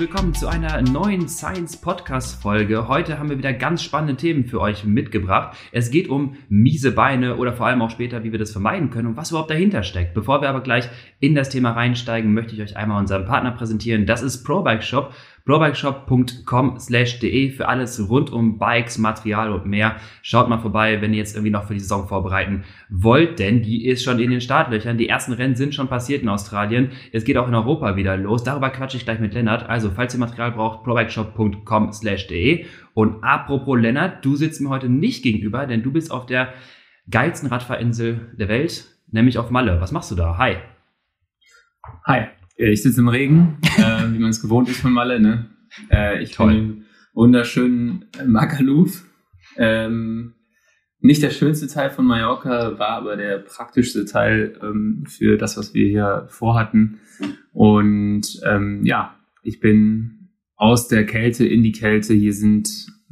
willkommen zu einer neuen Science Podcast Folge. Heute haben wir wieder ganz spannende Themen für euch mitgebracht. Es geht um miese Beine oder vor allem auch später, wie wir das vermeiden können und was überhaupt dahinter steckt. Bevor wir aber gleich in das Thema reinsteigen, möchte ich euch einmal unseren Partner präsentieren. Das ist ProBike Shop blowbikeshop.com slash de für alles rund um Bikes, Material und mehr. Schaut mal vorbei, wenn ihr jetzt irgendwie noch für die Saison vorbereiten wollt, denn die ist schon in den Startlöchern. Die ersten Rennen sind schon passiert in Australien. Es geht auch in Europa wieder los. Darüber quatsche ich gleich mit Lennart. Also, falls ihr Material braucht, blowbikeshop.com slash de. Und apropos Lennart, du sitzt mir heute nicht gegenüber, denn du bist auf der geilsten Radfahrinsel der Welt, nämlich auf Malle. Was machst du da? Hi. Hi. Äh, ich sitze im Regen, äh, wie man es gewohnt ist von Malle. Ne? Äh, ich Toll. bin im wunderschönen Magaluf. Ähm, nicht der schönste Teil von Mallorca, war aber der praktischste Teil ähm, für das, was wir hier vorhatten. Und ähm, ja, ich bin aus der Kälte in die Kälte. Hier sind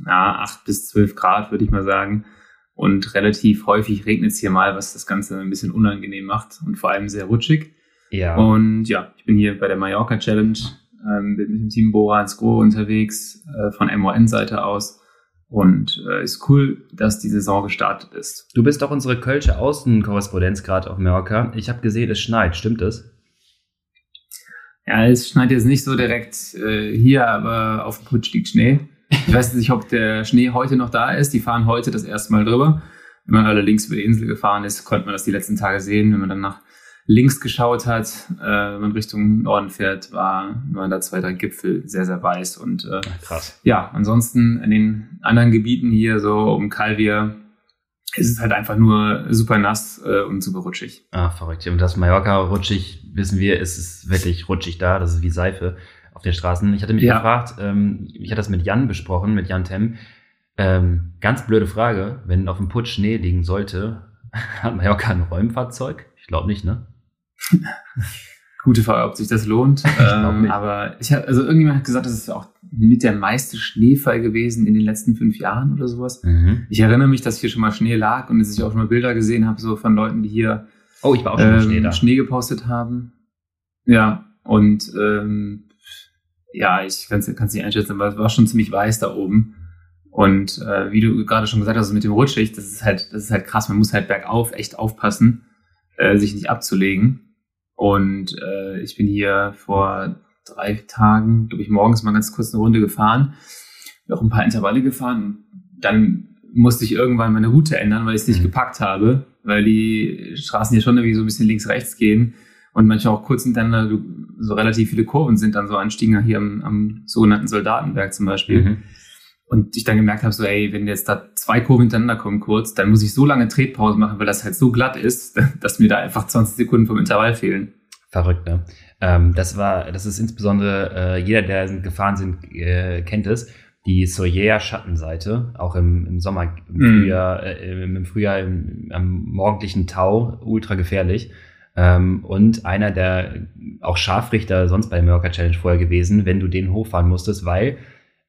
ja, 8 bis 12 Grad, würde ich mal sagen. Und relativ häufig regnet es hier mal, was das Ganze ein bisschen unangenehm macht und vor allem sehr rutschig. Ja. Und ja, ich bin hier bei der Mallorca Challenge, ähm, bin mit dem Team Bora ins Gro unterwegs, äh, von MON-Seite aus. Und äh, ist cool, dass die Saison gestartet ist. Du bist auch unsere Kölsche Außenkorrespondenz gerade auf Mallorca. Ich habe gesehen, es schneit. Stimmt es? Ja, es schneit jetzt nicht so direkt äh, hier, aber auf dem Putsch liegt Schnee. Ich weiß nicht, ob der Schnee heute noch da ist. Die fahren heute das erste Mal drüber. Wenn man allerdings über die Insel gefahren ist, konnte man das die letzten Tage sehen. Wenn man dann nach links geschaut hat, äh, wenn man Richtung Norden fährt, war, waren da zwei, drei Gipfel sehr, sehr weiß. Und äh, Krass. ja, ansonsten in den anderen Gebieten hier, so um Calvia, ist es halt einfach nur super nass äh, und super rutschig. Ah, verrückt. Und das Mallorca rutschig, wissen wir, ist es wirklich rutschig da. Das ist wie Seife auf den Straßen. Ich hatte mich ja. gefragt, ähm, ich hatte das mit Jan besprochen, mit Jan Tem. Ähm, ganz blöde Frage, wenn auf dem Putsch Schnee liegen sollte, hat Mallorca ein Räumfahrzeug? Ich glaube nicht, ne? Gute Frage, ob sich das lohnt. ich ähm, aber ich habe, also irgendjemand hat gesagt, das ist auch mit der meiste Schneefall gewesen in den letzten fünf Jahren oder sowas. Mhm. Ich erinnere mich, dass hier schon mal Schnee lag und dass ich auch schon mal Bilder gesehen habe, so von Leuten, die hier oh, ich war auch schon ähm, Schnee, da. Schnee gepostet haben. Ja, und ähm, ja, ich kann es nicht einschätzen, aber es war schon ziemlich weiß da oben. Und äh, wie du gerade schon gesagt hast, mit dem Rutschig, das ist halt, das ist halt krass. Man muss halt bergauf echt aufpassen äh, sich nicht abzulegen. Und äh, ich bin hier vor drei Tagen, glaube ich, morgens mal ganz kurz eine Runde gefahren, auch ein paar Intervalle gefahren. Dann musste ich irgendwann meine Route ändern, weil ich es nicht mhm. gepackt habe, weil die Straßen hier schon irgendwie so ein bisschen links-rechts gehen und manchmal auch kurz hintereinander so relativ viele Kurven sind dann so Anstiegen hier am, am sogenannten Soldatenberg zum Beispiel. Mhm. Und ich dann gemerkt habe, so, ey, wenn jetzt da zwei Kurven hintereinander kommen kurz, dann muss ich so lange Tretpause machen, weil das halt so glatt ist, dass mir da einfach 20 Sekunden vom Intervall fehlen. Verrückt, ne? Ähm, das war, das ist insbesondere, äh, jeder, der gefahren sind, äh, kennt es, die Soyer-Schattenseite, auch im, im Sommer, im mm. Frühjahr, äh, im, Frühjahr im, am morgendlichen Tau, ultra gefährlich. Ähm, und einer der auch Scharfrichter sonst bei der Mallorca Challenge vorher gewesen, wenn du den hochfahren musstest, weil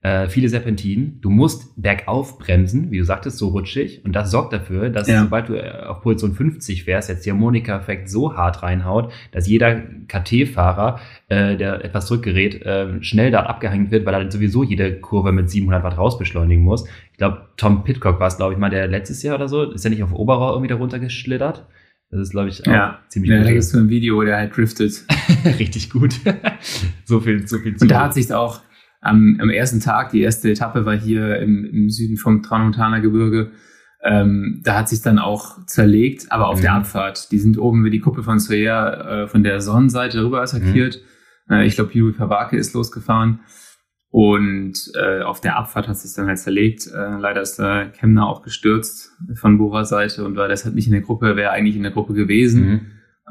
äh, viele Serpentinen. Du musst bergauf bremsen, wie du sagtest, so rutschig. Und das sorgt dafür, dass ja. sobald du äh, auf Position 50 fährst, jetzt der Harmonika-Effekt so hart reinhaut, dass jeder KT-Fahrer, äh, der etwas zurückgerät, äh, schnell da abgehängt wird, weil er sowieso jede Kurve mit 700 Watt rausbeschleunigen muss. Ich glaube, Tom Pitcock war es, glaube ich, mal der letztes Jahr oder so. Ist er nicht auf Oberau irgendwie da runtergeschlittert? Das ist, glaube ich, auch ja. ziemlich ja, gut. Ja, da gibt es so ein Video, wo der halt driftet. Richtig gut. so viel, so viel zu. Und da hat sich auch am, am ersten Tag, die erste Etappe war hier im, im Süden vom Tramontana Gebirge. Ähm, da hat sich dann auch zerlegt, aber auf mhm. der Abfahrt. Die sind oben über die Kuppe von Soja äh, von der Sonnenseite rüber attackiert. Mhm. Äh, ich glaube, Yuri Pavake ist losgefahren. Und äh, auf der Abfahrt hat sich dann halt zerlegt. Äh, leider ist der Kemner auch gestürzt von Bora Seite und war deshalb nicht in der Gruppe, wäre eigentlich in der Gruppe gewesen. Mhm.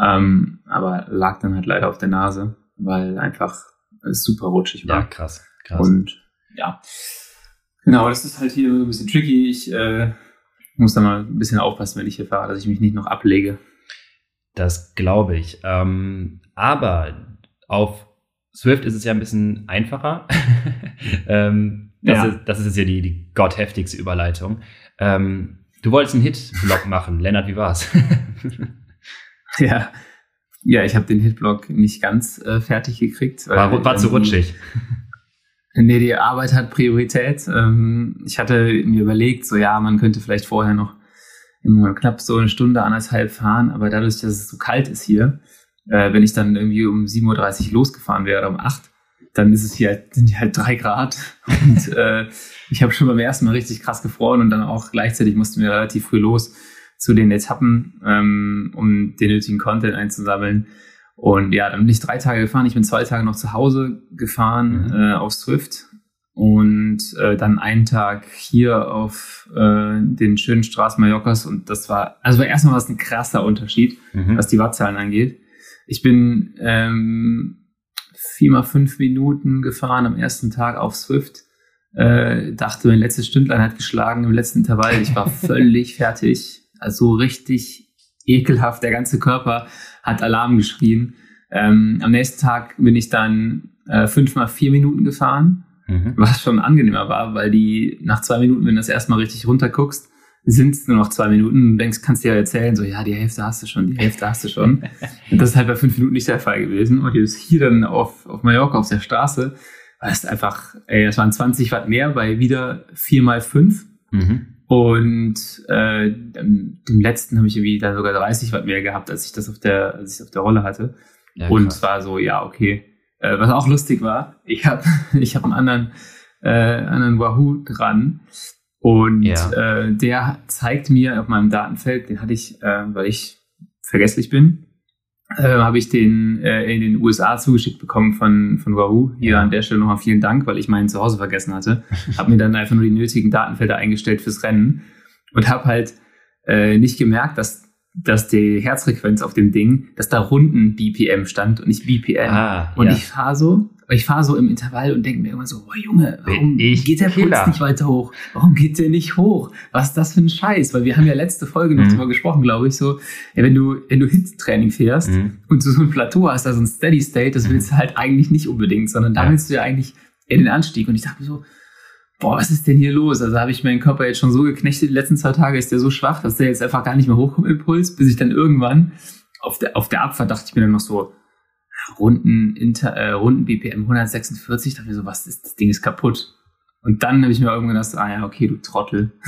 Ähm, aber lag dann halt leider auf der Nase, weil einfach es super rutschig war. Ja, krass. Krass. Und ja, genau, das ist halt hier ein bisschen tricky. Ich äh, muss da mal ein bisschen aufpassen, wenn ich hier fahre, dass ich mich nicht noch ablege. Das glaube ich. Ähm, aber auf Swift ist es ja ein bisschen einfacher. ähm, das, ja. ist, das ist jetzt ja die, die gottheftigste Überleitung. Ähm, du wolltest einen Hit-Blog machen. Lennart, wie war's? ja. Ja, ich habe den Hitblock nicht ganz äh, fertig gekriegt. War, war zu rutschig. Nee, die Arbeit hat Priorität. Ähm, ich hatte mir überlegt, so ja, man könnte vielleicht vorher noch immer knapp so eine Stunde, anderthalb fahren, aber dadurch, dass es so kalt ist hier, äh, wenn ich dann irgendwie um 7.30 Uhr losgefahren wäre oder um 8, dann ist es hier halt, sind hier halt drei Grad. Und äh, ich habe schon beim ersten Mal richtig krass gefroren und dann auch gleichzeitig mussten wir relativ früh los zu den Etappen, ähm, um den nötigen Content einzusammeln. Und ja, dann bin ich drei Tage gefahren. Ich bin zwei Tage noch zu Hause gefahren mhm. äh, auf Swift und äh, dann einen Tag hier auf äh, den schönen Straßen Mallorcas. Und das war, also erstmal war es ein krasser Unterschied, mhm. was die Wattzahlen angeht. Ich bin ähm, viermal fünf Minuten gefahren am ersten Tag auf Swift. Äh, dachte, mein letztes Stündlein hat geschlagen im letzten Intervall. Ich war völlig fertig. Also richtig ekelhaft. Der ganze Körper hat Alarm geschrien. Ähm, am nächsten Tag bin ich dann äh, fünfmal vier Minuten gefahren, mhm. was schon angenehmer war, weil die nach zwei Minuten, wenn du das erstmal richtig runterguckst, sind es nur noch zwei Minuten. Du denkst, kannst dir ja erzählen, so, ja, die Hälfte hast du schon, die Hälfte hast du schon. Und das ist halt bei fünf Minuten nicht der Fall gewesen. Und jetzt hier dann auf, auf Mallorca auf der Straße, war es einfach, ey, das waren 20 Watt mehr bei wieder vier mal fünf. Mhm. Und äh, dem, letzten habe ich irgendwie dann sogar 30 Watt mehr gehabt, als ich das auf der, als ich auf der Rolle hatte. Ja, und es war so, ja, okay. Äh, was auch lustig war, ich habe ich hab einen anderen, äh, anderen Wahoo dran. Und ja. äh, der zeigt mir auf meinem Datenfeld, den hatte ich, äh, weil ich vergesslich bin, äh, habe ich den äh, in den USA zugeschickt bekommen von, von Wahoo. Hier ja. an der Stelle nochmal vielen Dank, weil ich meinen zu Hause vergessen hatte. habe mir dann einfach nur die nötigen Datenfelder eingestellt fürs Rennen und habe halt äh, nicht gemerkt, dass dass die Herzfrequenz auf dem Ding, dass da Runden BPM stand und nicht BPM. Ah, und ja. ich fahre so ich fahre so im Intervall und denke mir immer so, oh Junge, warum ich geht der Puls nicht weiter hoch? Warum geht der nicht hoch? Was ist das für ein Scheiß? Weil wir haben ja letzte Folge noch mhm. drüber gesprochen, glaube ich, so, ja, wenn du, wenn du Hit-Training fährst mhm. und du so ein Plateau hast, also ein Steady State, das willst du halt eigentlich nicht unbedingt, sondern da willst du ja eigentlich eher den Anstieg. Und ich dachte mir so, boah, was ist denn hier los? Also habe ich meinen Körper jetzt schon so geknechtet, die letzten zwei Tage ist der so schwach, dass der jetzt einfach gar nicht mehr hochkommt im Puls, bis ich dann irgendwann auf der, auf der Abfahrt dachte ich mir dann noch so, Runden, Inter, äh, Runden BPM 146, dachte ich so, was ist, das Ding ist kaputt. Und dann habe ich mir irgendwann gedacht, ah ja, okay, du Trottel.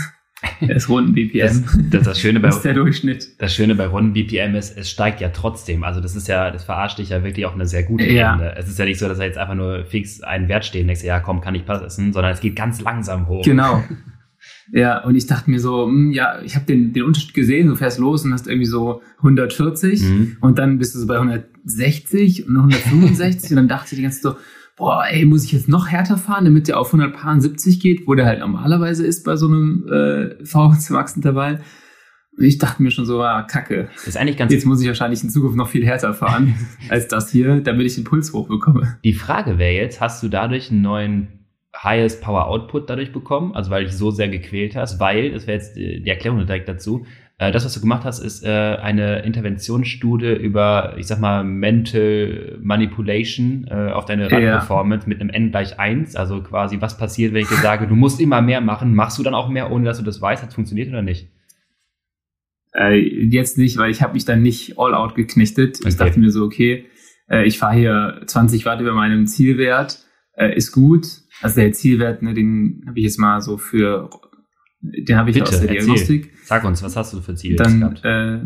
Das Runden BPM. Das, das, das, Schöne bei, das ist der Durchschnitt. Das Schöne bei Runden BPM ist, es steigt ja trotzdem. Also das ist ja, das verarscht dich ja wirklich auf eine sehr gute ja. Ebene. Es ist ja nicht so, dass er jetzt einfach nur fix einen Wert stehen denkst, ja komm, kann ich passen, sondern es geht ganz langsam hoch. Genau. Ja, und ich dachte mir so, mh, hm, ja, ich habe den, den Unterschied gesehen, du fährst los und hast irgendwie so 140 mhm. und dann bist du so bei 160 und 165 und dann dachte ich die ganze Zeit so, boah, ey, muss ich jetzt noch härter fahren, damit der auf 170 geht, wo der halt normalerweise ist bei so einem äh, VHC Max Intervall. Und ich dachte mir schon so, ah, kacke. Das ist eigentlich ganz Jetzt muss ich wahrscheinlich in Zukunft noch viel härter fahren als das hier, damit ich den Puls hochbekomme. Die Frage wäre jetzt, hast du dadurch einen neuen highest Power Output dadurch bekommen, also weil du dich so sehr gequält hast, weil, das wäre jetzt die Erklärung direkt dazu, äh, das, was du gemacht hast, ist äh, eine Interventionsstudie über, ich sag mal, Mental Manipulation äh, auf deine Radperformance ja. mit einem N gleich 1, also quasi, was passiert, wenn ich dir sage, du musst immer mehr machen, machst du dann auch mehr, ohne dass du das weißt, hat es funktioniert oder nicht? Äh, jetzt nicht, weil ich habe mich dann nicht all out geknechtet. Okay. Ich dachte mir so, okay, äh, ich fahre hier 20 Watt über meinem Zielwert, äh, ist gut, also der Zielwert, ne, den habe ich jetzt mal so für, den habe ich Bitte, aus der Diagnostik. Erzähl. Sag uns, was hast du für Ziele Dann, gehabt? Äh,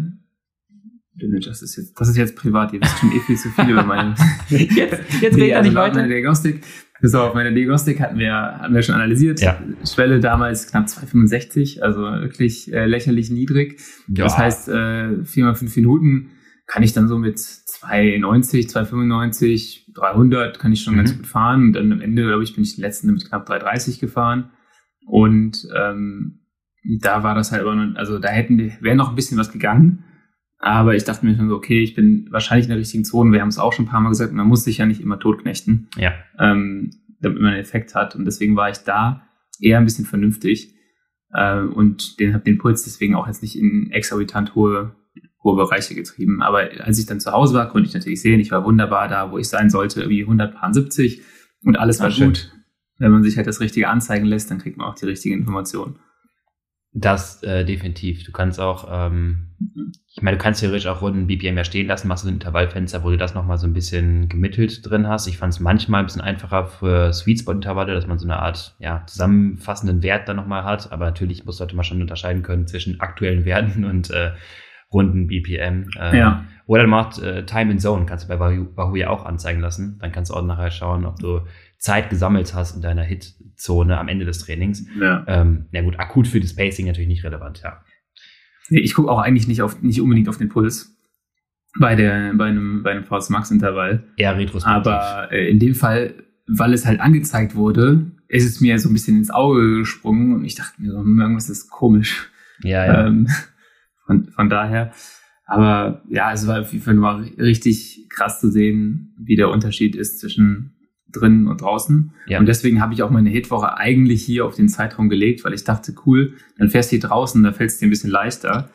das ist jetzt, das ist jetzt privat, ihr wisst schon eh viel zu viel über meine. jetzt jetzt nee, also nicht weiter. Meine Diagnostik. So, auf meine Diagnostik hatten wir, hatten wir schon analysiert. Ja. Schwelle damals knapp 2,65, also wirklich äh, lächerlich niedrig. Ja. Das heißt, äh, viermal fünf Minuten kann ich dann so mit 2,90, 2,95, 300 kann ich schon mhm. ganz gut fahren. Und dann am Ende, glaube ich, bin ich den letzten mit knapp 3,30 gefahren. Und ähm, da war das halt aber noch, also da hätten wäre noch ein bisschen was gegangen. Aber ich dachte mir schon so, okay, ich bin wahrscheinlich in der richtigen Zone. Wir haben es auch schon ein paar Mal gesagt, man muss sich ja nicht immer totknechten, ja. ähm, damit man einen Effekt hat. Und deswegen war ich da eher ein bisschen vernünftig äh, und den habe den Puls deswegen auch jetzt nicht in exorbitant hohe hohe Bereiche getrieben. Aber als ich dann zu Hause war, konnte ich natürlich sehen, ich war wunderbar da, wo ich sein sollte, wie 170 und alles war Ach, gut. Wenn man sich halt das Richtige anzeigen lässt, dann kriegt man auch die richtigen Informationen. Das äh, definitiv. Du kannst auch, ähm, ich meine, du kannst theoretisch auch Runden BPM ja stehen lassen, machst du ein Intervallfenster, wo du das nochmal so ein bisschen gemittelt drin hast. Ich fand es manchmal ein bisschen einfacher für Sweet Spot Intervalle, dass man so eine Art ja, zusammenfassenden Wert dann nochmal hat. Aber natürlich muss sollte man schon unterscheiden können zwischen aktuellen Werten und äh, Runden BPM. Äh, ja. Oder macht äh, Time in Zone, kannst du bei Wahoo, Wahoo ja auch anzeigen lassen. Dann kannst du auch nachher schauen, ob du Zeit gesammelt hast in deiner Hitzone am Ende des Trainings. Ja. Ähm, na gut, akut für das Pacing natürlich nicht relevant, ja. Ich gucke auch eigentlich nicht, auf, nicht unbedingt auf den Puls bei, der, bei einem, bei einem VS Max Intervall. Eher retrospektiv. Aber äh, in dem Fall, weil es halt angezeigt wurde, ist es mir so ein bisschen ins Auge gesprungen und ich dachte mir so, hm, irgendwas ist komisch. Ja, ja. Ähm, von, von daher. Aber ja, es war auf jeden Fall mal richtig krass zu sehen, wie der Unterschied ist zwischen drinnen und draußen. Ja. Und deswegen habe ich auch meine Hitwoche eigentlich hier auf den Zeitraum gelegt, weil ich dachte, cool, dann fährst du hier draußen, da fällt es dir ein bisschen leichter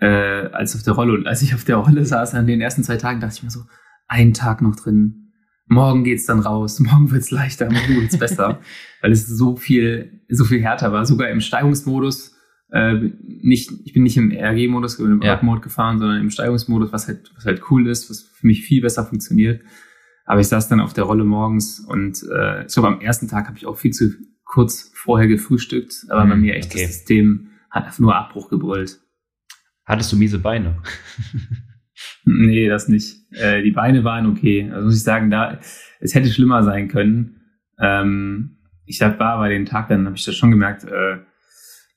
äh, als auf der Rolle. Und als ich auf der Rolle saß an den ersten zwei Tagen, dachte ich mir so, ein Tag noch drin, morgen geht's dann raus, morgen wird's leichter, morgen wird's besser, weil es so viel, so viel härter war. Sogar im Steigungsmodus, äh, nicht, ich bin nicht im RG-Modus, im ja. Mode gefahren, sondern im Steigungsmodus, was halt, was halt cool ist, was für mich viel besser funktioniert. Aber ich saß dann auf der Rolle morgens und äh, ich glaube, am ersten Tag habe ich auch viel zu kurz vorher gefrühstückt, aber mhm, bei mir echt okay. das System hat einfach nur Abbruch gebrüllt. Hattest du miese Beine? nee, das nicht. Äh, die Beine waren okay. Also muss ich sagen, da es hätte schlimmer sein können. Ähm, ich war bei dem Tag, dann habe ich das schon gemerkt, äh,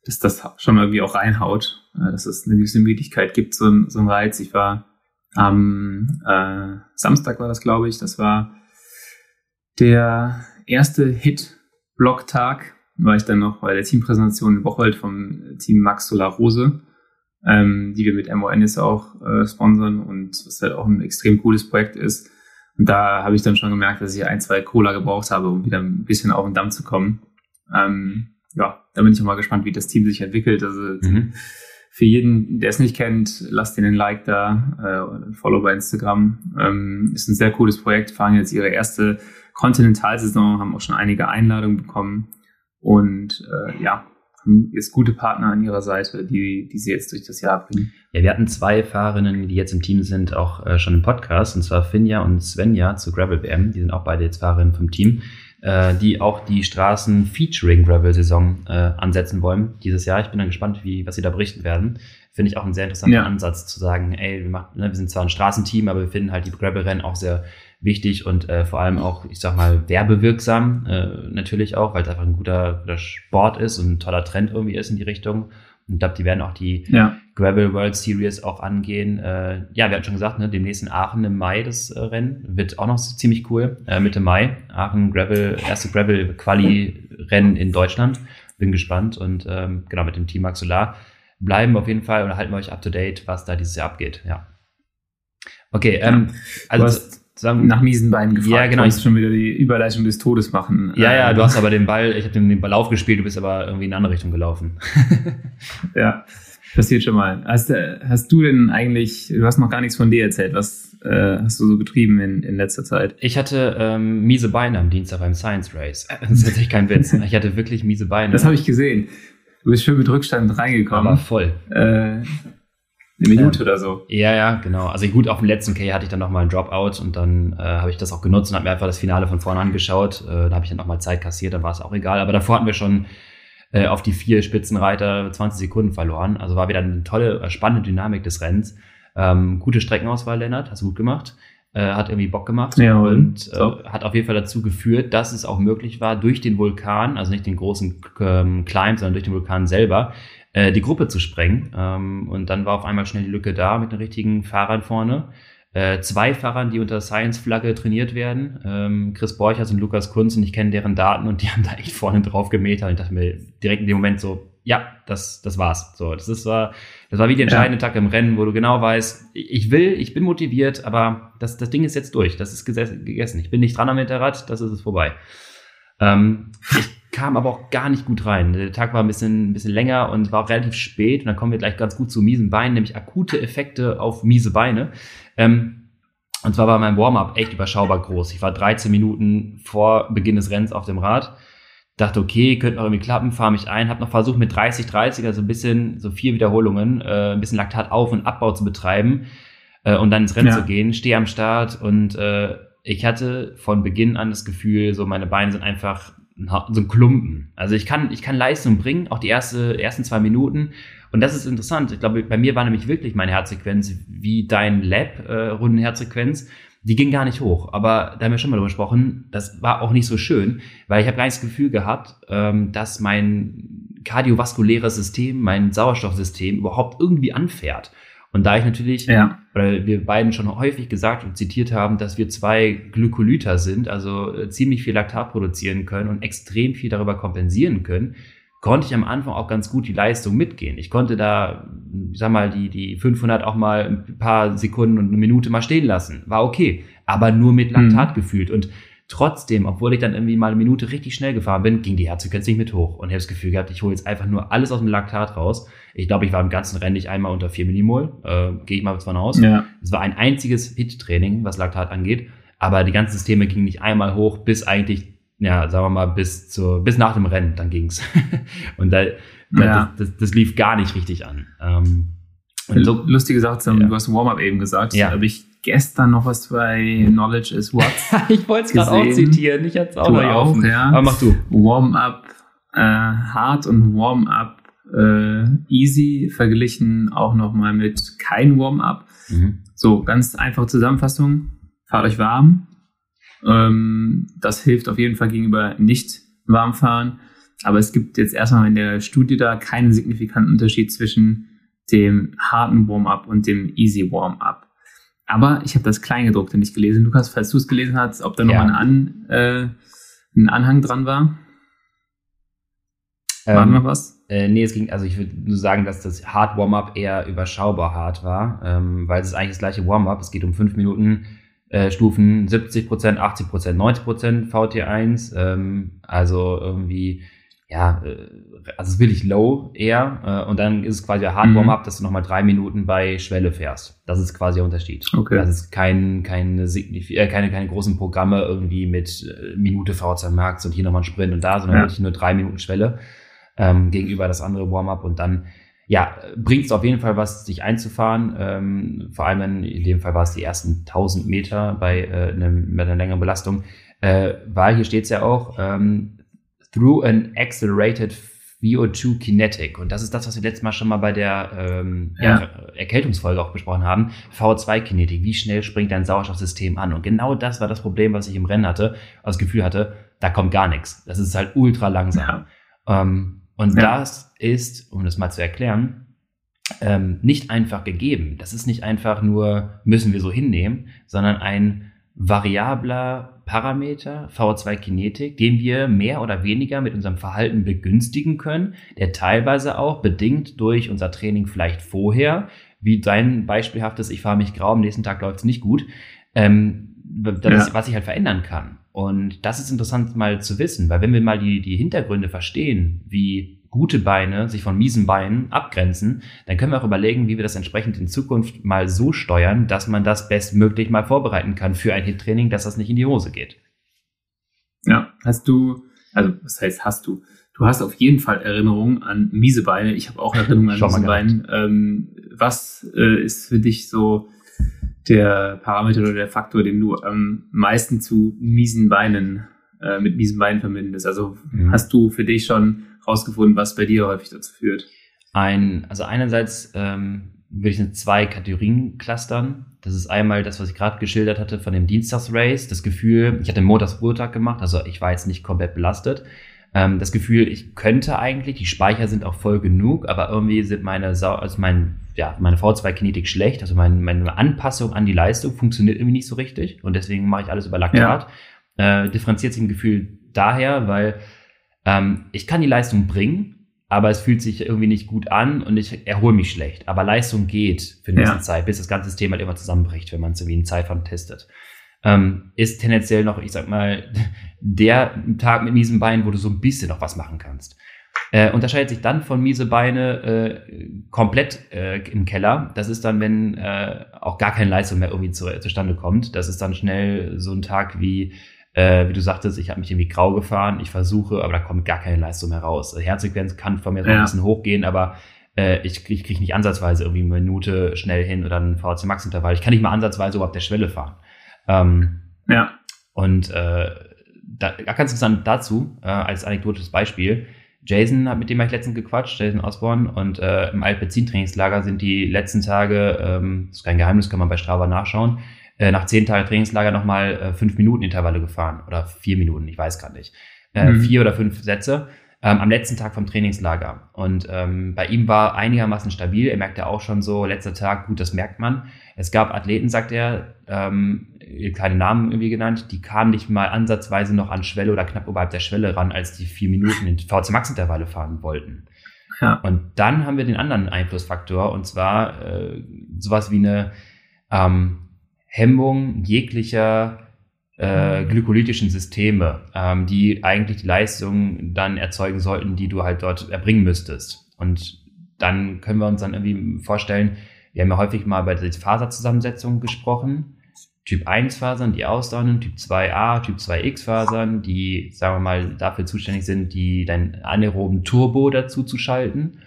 dass das schon irgendwie auch reinhaut, äh, dass es eine gewisse Müdigkeit gibt, so ein, so ein Reiz. Ich war am äh, Samstag war das, glaube ich. Das war der erste Hit-Block-Tag. War ich dann noch bei der Teampräsentation in Bocholt vom Team Max Solar Rose, ähm, die wir mit MON jetzt auch äh, sponsern und was halt auch ein extrem cooles Projekt ist. Und da habe ich dann schon gemerkt, dass ich ein, zwei Cola gebraucht habe, um wieder ein bisschen auf den Damm zu kommen. Ähm, ja, da bin ich auch mal gespannt, wie das Team sich entwickelt. Also mhm. Für jeden, der es nicht kennt, lasst ihnen ein Like da, äh, ein Follow bei Instagram. Ähm, ist ein sehr cooles Projekt, fahren jetzt ihre erste Kontinentalsaison, haben auch schon einige Einladungen bekommen und äh, ja, haben jetzt gute Partner an ihrer Seite, die, die sie jetzt durch das Jahr bringen. Ja, wir hatten zwei Fahrerinnen, die jetzt im Team sind, auch äh, schon im Podcast, und zwar Finja und Svenja zu Gravel WM. Die sind auch beide jetzt Fahrerinnen vom Team äh, die auch die Straßen Featuring Gravel Saison äh, ansetzen wollen dieses Jahr. Ich bin dann gespannt, wie was sie da berichten werden. Finde ich auch einen sehr interessanten ja. Ansatz zu sagen, ey, wir, machen, ne, wir sind zwar ein Straßenteam, aber wir finden halt die Gravel-Rennen auch sehr wichtig und äh, vor allem auch, ich sag mal, werbewirksam äh, natürlich auch, weil es einfach ein guter, guter Sport ist und ein toller Trend irgendwie ist in die Richtung. Und ich glaube, die werden auch die ja. Gravel World Series auch angehen. Äh, ja, wir hatten schon gesagt, ne, demnächst in Aachen im Mai das äh, Rennen. Wird auch noch ziemlich cool. Äh, Mitte Mai. Aachen Gravel, erste Gravel Quali Rennen in Deutschland. Bin gespannt. Und ähm, genau, mit dem Team Max Solar bleiben auf jeden Fall und halten wir euch up to date, was da dieses Jahr abgeht. Ja. Okay, ähm, also sagen, nach miesen Beinen gefragt. Ja, genau. Ich schon wieder die Überleitung des Todes machen. Ja, ja, du hast aber den Ball, ich habe den Ball aufgespielt, du bist aber irgendwie in eine andere Richtung gelaufen. ja, passiert schon mal. Hast, hast du denn eigentlich, du hast noch gar nichts von dir erzählt, was äh, hast du so getrieben in, in letzter Zeit? Ich hatte ähm, miese Beine am Dienstag beim Science Race. Das ist natürlich kein Witz. Ich hatte wirklich miese Beine. Das habe ich gesehen. Du bist schön mit Rückstand reingekommen. Aber voll. Äh, eine Minute ähm, oder so. Ja, ja, genau. Also gut, auf dem letzten K hatte ich dann nochmal einen Dropout und dann äh, habe ich das auch genutzt und habe mir einfach das Finale von vorne angeschaut. Äh, da habe ich dann nochmal Zeit kassiert, dann war es auch egal. Aber davor hatten wir schon äh, auf die vier Spitzenreiter 20 Sekunden verloren. Also war wieder eine tolle, äh, spannende Dynamik des Rennens. Ähm, gute Streckenauswahl, Lennart, hast du gut gemacht. Äh, hat irgendwie Bock gemacht ja, und äh, hat auf jeden Fall dazu geführt, dass es auch möglich war, durch den Vulkan, also nicht den großen ähm, Climb, sondern durch den Vulkan selber, äh, die Gruppe zu sprengen. Ähm, und dann war auf einmal schnell die Lücke da mit den richtigen Fahrern vorne. Äh, zwei Fahrern, die unter Science-Flagge trainiert werden. Ähm, Chris Borchers und Lukas Kunz und ich kenne deren Daten und die haben da echt vorne drauf gemetert. Und ich dachte mir direkt in dem Moment so, ja, das, das war's. So, das ist, war, das war wie die entscheidende ja. Tag im Rennen, wo du genau weißt, ich will, ich bin motiviert, aber das, das Ding ist jetzt durch. Das ist gegessen. Ich bin nicht dran am Hinterrad, das ist es vorbei. Ähm, ich kam aber auch gar nicht gut rein. Der Tag war ein bisschen, ein bisschen länger und war auch relativ spät. Und dann kommen wir gleich ganz gut zu miesen Beinen, nämlich akute Effekte auf miese Beine. Ähm, und zwar war mein Warm-up echt überschaubar groß. Ich war 13 Minuten vor Beginn des Rennens auf dem Rad. dachte, okay, könnte noch irgendwie klappen, fahre mich ein, habe noch versucht mit 30, 30, also ein bisschen, so vier Wiederholungen, äh, ein bisschen Laktat auf und Abbau zu betreiben äh, und dann ins Rennen ja. zu gehen, stehe am Start und äh, ich hatte von Beginn an das Gefühl, so meine Beine sind einfach so ein Klumpen. Also ich kann, ich kann Leistung bringen, auch die erste, ersten zwei Minuten. Und das ist interessant. Ich glaube, bei mir war nämlich wirklich meine Herzfrequenz wie dein Lab-Rundenherzfrequenz. Äh, die ging gar nicht hoch. Aber da haben wir schon mal drüber gesprochen, das war auch nicht so schön, weil ich habe gar nicht das Gefühl gehabt, ähm, dass mein kardiovaskuläres System, mein Sauerstoffsystem überhaupt irgendwie anfährt. Und da ich natürlich, ja. weil wir beiden schon häufig gesagt und zitiert haben, dass wir zwei Glykolyter sind, also äh, ziemlich viel Laktat produzieren können und extrem viel darüber kompensieren können, konnte ich am Anfang auch ganz gut die Leistung mitgehen. Ich konnte da, ich sag mal, die, die 500 auch mal ein paar Sekunden und eine Minute mal stehen lassen. War okay. Aber nur mit Laktat mhm. gefühlt. Und trotzdem, obwohl ich dann irgendwie mal eine Minute richtig schnell gefahren bin, ging die Herzfrequenz nicht mit hoch. Und ich habe das Gefühl gehabt, ich hole jetzt einfach nur alles aus dem Laktat raus. Ich glaube, ich war im ganzen Rennen nicht einmal unter 4 Millimol. Äh, Gehe ich mal davon aus. Ja. Es war ein einziges Hit-Training, was Laktat angeht. Aber die ganzen Systeme gingen nicht einmal hoch, bis eigentlich ja, sagen wir mal, bis zur, bis nach dem Rennen, dann ging's. und da, da ja. das, das, das, lief gar nicht richtig an. Ähm, so, Lustige Sache, ja. du hast Warm-up eben gesagt. Ja. habe ich gestern noch was bei Knowledge is What. ich wollte es gerade auch zitieren, ich hatte es auch du noch auch, ja. Aber mach du. Warm-up äh, hart und Warm-up äh, easy verglichen auch nochmal mit kein Warm-up. Mhm. So, ganz einfache Zusammenfassung. Fahrt euch warm, ähm, das hilft auf jeden Fall gegenüber nicht warmfahren. Aber es gibt jetzt erstmal in der Studie da keinen signifikanten Unterschied zwischen dem harten Warm-up und dem Easy Warm-up. Aber ich habe das Kleingedruckte nicht gelesen. Lukas, falls du es gelesen hast, ob da ja. nochmal ein, An, äh, ein Anhang dran war? War ähm, noch was? Äh, nee, es ging, also ich würde nur sagen, dass das Hard Warm-up eher überschaubar hart war, ähm, weil es ist eigentlich das gleiche Warm-up. Es geht um fünf Minuten äh, Stufen 70 Prozent, 80 Prozent, 90 Prozent VT1. Ähm, also irgendwie, ja, äh, also es ist wirklich low eher. Äh, und dann ist es quasi ein Hard mhm. Warm-up, dass du nochmal drei Minuten bei Schwelle fährst. Das ist quasi der Unterschied. Okay. Das ist kein, keine, äh, keine, keine großen Programme irgendwie mit äh, Minute VZ Max und hier nochmal ein Sprint und da, sondern ja. wirklich nur drei Minuten Schwelle ähm, gegenüber das andere Warm-up und dann ja, bringt es auf jeden Fall was, sich einzufahren. Ähm, vor allem in, in dem Fall war es die ersten 1000 Meter bei, äh, einem, bei einer längeren Belastung. Äh, weil hier steht es ja auch, ähm, through an accelerated VO2 Kinetic. Und das ist das, was wir letztes Mal schon mal bei der ähm, ja. Erkältungsfolge auch besprochen haben. VO2 Kinetik. Wie schnell springt dein Sauerstoffsystem an? Und genau das war das Problem, was ich im Rennen hatte, das Gefühl hatte, da kommt gar nichts. Das ist halt ultra langsam. Ja. Ähm, und ja. das ist, um das mal zu erklären, ähm, nicht einfach gegeben. Das ist nicht einfach nur, müssen wir so hinnehmen, sondern ein variabler Parameter, VO2-Kinetik, den wir mehr oder weniger mit unserem Verhalten begünstigen können, der teilweise auch bedingt durch unser Training vielleicht vorher, wie dein beispielhaftes, ich fahre mich grau, am nächsten Tag läuft es nicht gut, ähm, das, ja. was ich halt verändern kann. Und das ist interessant mal zu wissen, weil wenn wir mal die, die Hintergründe verstehen, wie gute Beine sich von miesen Beinen abgrenzen, dann können wir auch überlegen, wie wir das entsprechend in Zukunft mal so steuern, dass man das bestmöglich mal vorbereiten kann für ein Hit-Training, dass das nicht in die Hose geht. Ja, hast du, also was heißt hast du? Du hast auf jeden Fall Erinnerungen an miese Beine. Ich habe auch Erinnerungen an miese Beine. Ähm, was äh, ist für dich so der Parameter oder der Faktor, den du am meisten zu miesen Beinen, äh, mit miesen Beinen verbindest? Also mhm. hast du für dich schon rausgefunden, was bei dir häufig dazu führt? Ein, also einerseits ähm, würde ich in zwei Kategorien clustern. Das ist einmal das, was ich gerade geschildert hatte von dem Dienstagsrace. Das Gefühl, ich hatte Montagsruhetag gemacht, also ich war jetzt nicht komplett belastet. Ähm, das Gefühl, ich könnte eigentlich, die Speicher sind auch voll genug, aber irgendwie sind meine, Sau also mein, ja, meine V2-Kinetik schlecht. Also mein, meine Anpassung an die Leistung funktioniert irgendwie nicht so richtig. Und deswegen mache ich alles über Laktat. Ja. Äh, differenziert sich ein Gefühl daher, weil ähm, ich kann die Leistung bringen, aber es fühlt sich irgendwie nicht gut an und ich erhole mich schlecht. Aber Leistung geht für eine ja. Zeit, bis das ganze System halt immer zusammenbricht, wenn man es irgendwie in Zeitfahren testet. Ähm, ist tendenziell noch, ich sag mal, der Tag mit miesen Beinen, wo du so ein bisschen noch was machen kannst. Äh, unterscheidet sich dann von miese Beine äh, komplett äh, im Keller. Das ist dann, wenn äh, auch gar keine Leistung mehr irgendwie zu, zustande kommt. Das ist dann schnell so ein Tag wie Äh, wie du sagtest, ich habe mich irgendwie grau gefahren, ich versuche, aber da kommt gar keine Leistung heraus. Also Herzfrequenz kann von mir so ja. ein bisschen hochgehen, aber äh, ich, ich kriege nicht ansatzweise irgendwie eine Minute schnell hin oder einen VHC Max Intervall. Ich kann nicht mal ansatzweise überhaupt der Schwelle fahren. Ähm, ja. Und äh, da, ganz interessant dazu, äh, als anekdotisches Beispiel, Jason, mit dem habe ich letztens gequatscht, Jason Osborne, und äh, im Altbenzin-Trainingslager sind die letzten Tage, ähm, das ist kein Geheimnis, kann man bei Strava nachschauen, äh, nach zehn Tagen Trainingslager nochmal äh, fünf Minuten Intervalle gefahren oder vier Minuten, ich weiß gar nicht. Äh, mhm. Vier oder fünf Sätze ähm, am letzten Tag vom Trainingslager. Und ähm, bei ihm war einigermaßen stabil. Er merkte auch schon so, letzter Tag, gut, das merkt man. Es gab Athleten, sagt er, ähm, keine Namen irgendwie genannt, die kamen nicht mal ansatzweise noch an Schwelle oder knapp oberhalb der Schwelle ran, als die vier Minuten in VC Max Intervalle fahren wollten. Ja. Und dann haben wir den anderen Einflussfaktor und zwar äh, sowas wie eine ähm, Hemmung jeglicher äh, glykolytischen Systeme, ähm, die eigentlich die Leistung dann erzeugen sollten, die du halt dort erbringen müsstest. Und dann können wir uns dann irgendwie vorstellen, wir haben ja häufig mal bei der Faserzusammensetzung gesprochen. Typ 1 Fasern, die ausdauernden, Typ 2a, Typ 2x Fasern, die, sagen wir mal, dafür zuständig sind, die deinen anaeroben Turbo dazu zu schalten.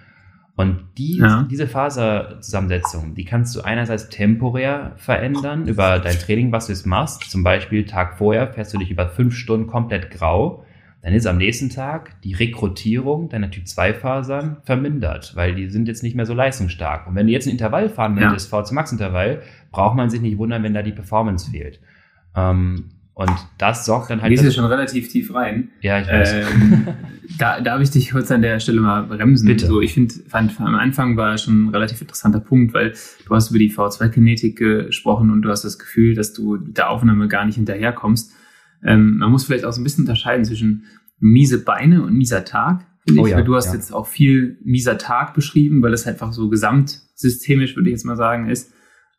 Und die, ja. diese Faserzusammensetzung, die kannst du einerseits temporär verändern über dein Training, was du jetzt machst. Zum Beispiel Tag vorher fährst du dich über fünf Stunden komplett grau. Dann ist am nächsten Tag die Rekrutierung deiner Typ 2 Fasern vermindert, weil die sind jetzt nicht mehr so leistungsstark. Und wenn du jetzt ein Intervall fahren möchtest, ja. VC Max Intervall, braucht man sich nicht wundern, wenn da die Performance fehlt. Ähm, und das sorgt dann halt. Du gehst ja schon relativ tief rein. Ja, ich weiß. Ähm, da darf ich dich kurz an der Stelle mal bremsen. Bitte. So, ich finde, fand am Anfang war schon ein relativ interessanter Punkt, weil du hast über die V2-Kinetik gesprochen und du hast das Gefühl, dass du mit der Aufnahme gar nicht hinterherkommst. Ähm, man muss vielleicht auch so ein bisschen unterscheiden zwischen miese Beine und mieser Tag. Oh ja, du hast ja. jetzt auch viel mieser Tag beschrieben, weil es einfach so gesamtsystemisch, würde ich jetzt mal sagen, ist.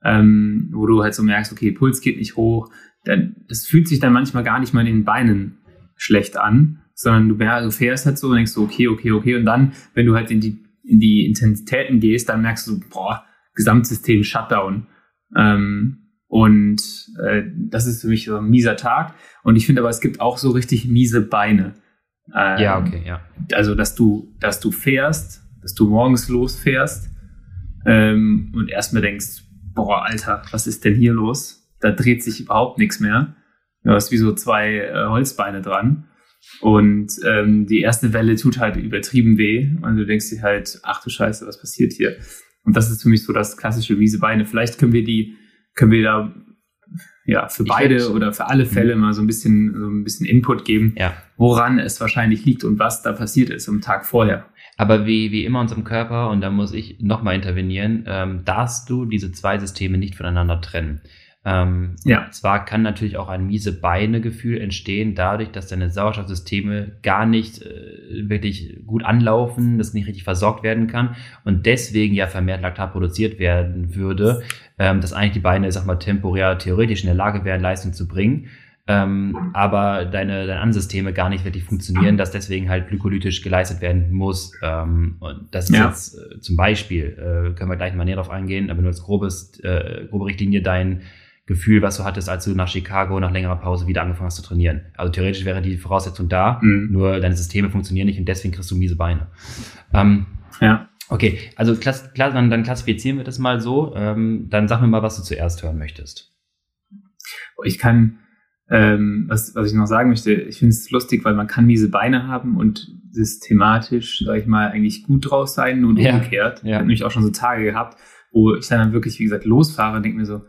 Ähm, wo du halt so merkst, okay, Puls geht nicht hoch, dann, das fühlt sich dann manchmal gar nicht mal in den Beinen schlecht an, sondern du, du fährst halt so und denkst so, okay, okay, okay. Und dann, wenn du halt in die, in die Intensitäten gehst, dann merkst du, boah, Gesamtsystem Shutdown. Ähm, und äh, das ist für mich so ein mieser Tag. Und ich finde aber, es gibt auch so richtig miese Beine. Ähm, ja, okay, ja. Also, dass du, dass du fährst, dass du morgens losfährst ähm, und erstmal denkst, boah, Alter, was ist denn hier los? Da dreht sich überhaupt nichts mehr. Du hast wie so zwei äh, Holzbeine dran. Und ähm, die erste Welle tut halt übertrieben weh. Und du denkst dir halt, ach du Scheiße, was passiert hier? Und das ist für mich so das klassische miese Beine. Vielleicht können wir die, können wir da ja für beide oder für alle Fälle mhm. mal so ein bisschen so ein bisschen Input geben, ja. woran es wahrscheinlich liegt und was da passiert ist am Tag vorher. Aber wie, wie immer unserem Körper, und da muss ich nochmal intervenieren, ähm, darfst du diese zwei Systeme nicht voneinander trennen. Ähm, ja. Zwar kann natürlich auch ein miese Beine-Gefühl entstehen, dadurch, dass deine Sauerstoffsysteme gar nicht äh, wirklich gut anlaufen, das nicht richtig versorgt werden kann und deswegen ja vermehrt Laktat produziert werden würde, ähm, dass eigentlich die Beine, ich sag mal, temporär theoretisch in der Lage wären, Leistung zu bringen. Ähm, aber deine, deine Ansysteme gar nicht wirklich funktionieren, dass deswegen halt glykolytisch geleistet werden muss. Ähm, und das ist ja. jetzt äh, zum Beispiel, äh, können wir gleich mal näher drauf eingehen, aber nur als grobes, äh, grobe Richtlinie, dein Gefühl, was du hattest, als du nach Chicago nach längerer Pause wieder angefangen hast zu trainieren. Also theoretisch wäre die Voraussetzung da, mhm. nur deine Systeme funktionieren nicht und deswegen kriegst du miese Beine. Ähm, ja. Okay, also klass, klar, dann, dann klassifizieren wir das mal so. Ähm, dann sag mir mal, was du zuerst hören möchtest. Ich kann, ähm, was, was ich noch sagen möchte, ich finde es lustig, weil man kann miese Beine haben und systematisch, sag ich mal, eigentlich gut draus sein, nur umgekehrt. Ja, ja. Ich habe nämlich auch schon so Tage gehabt, wo ich dann wirklich, wie gesagt, losfahre und denke mir so,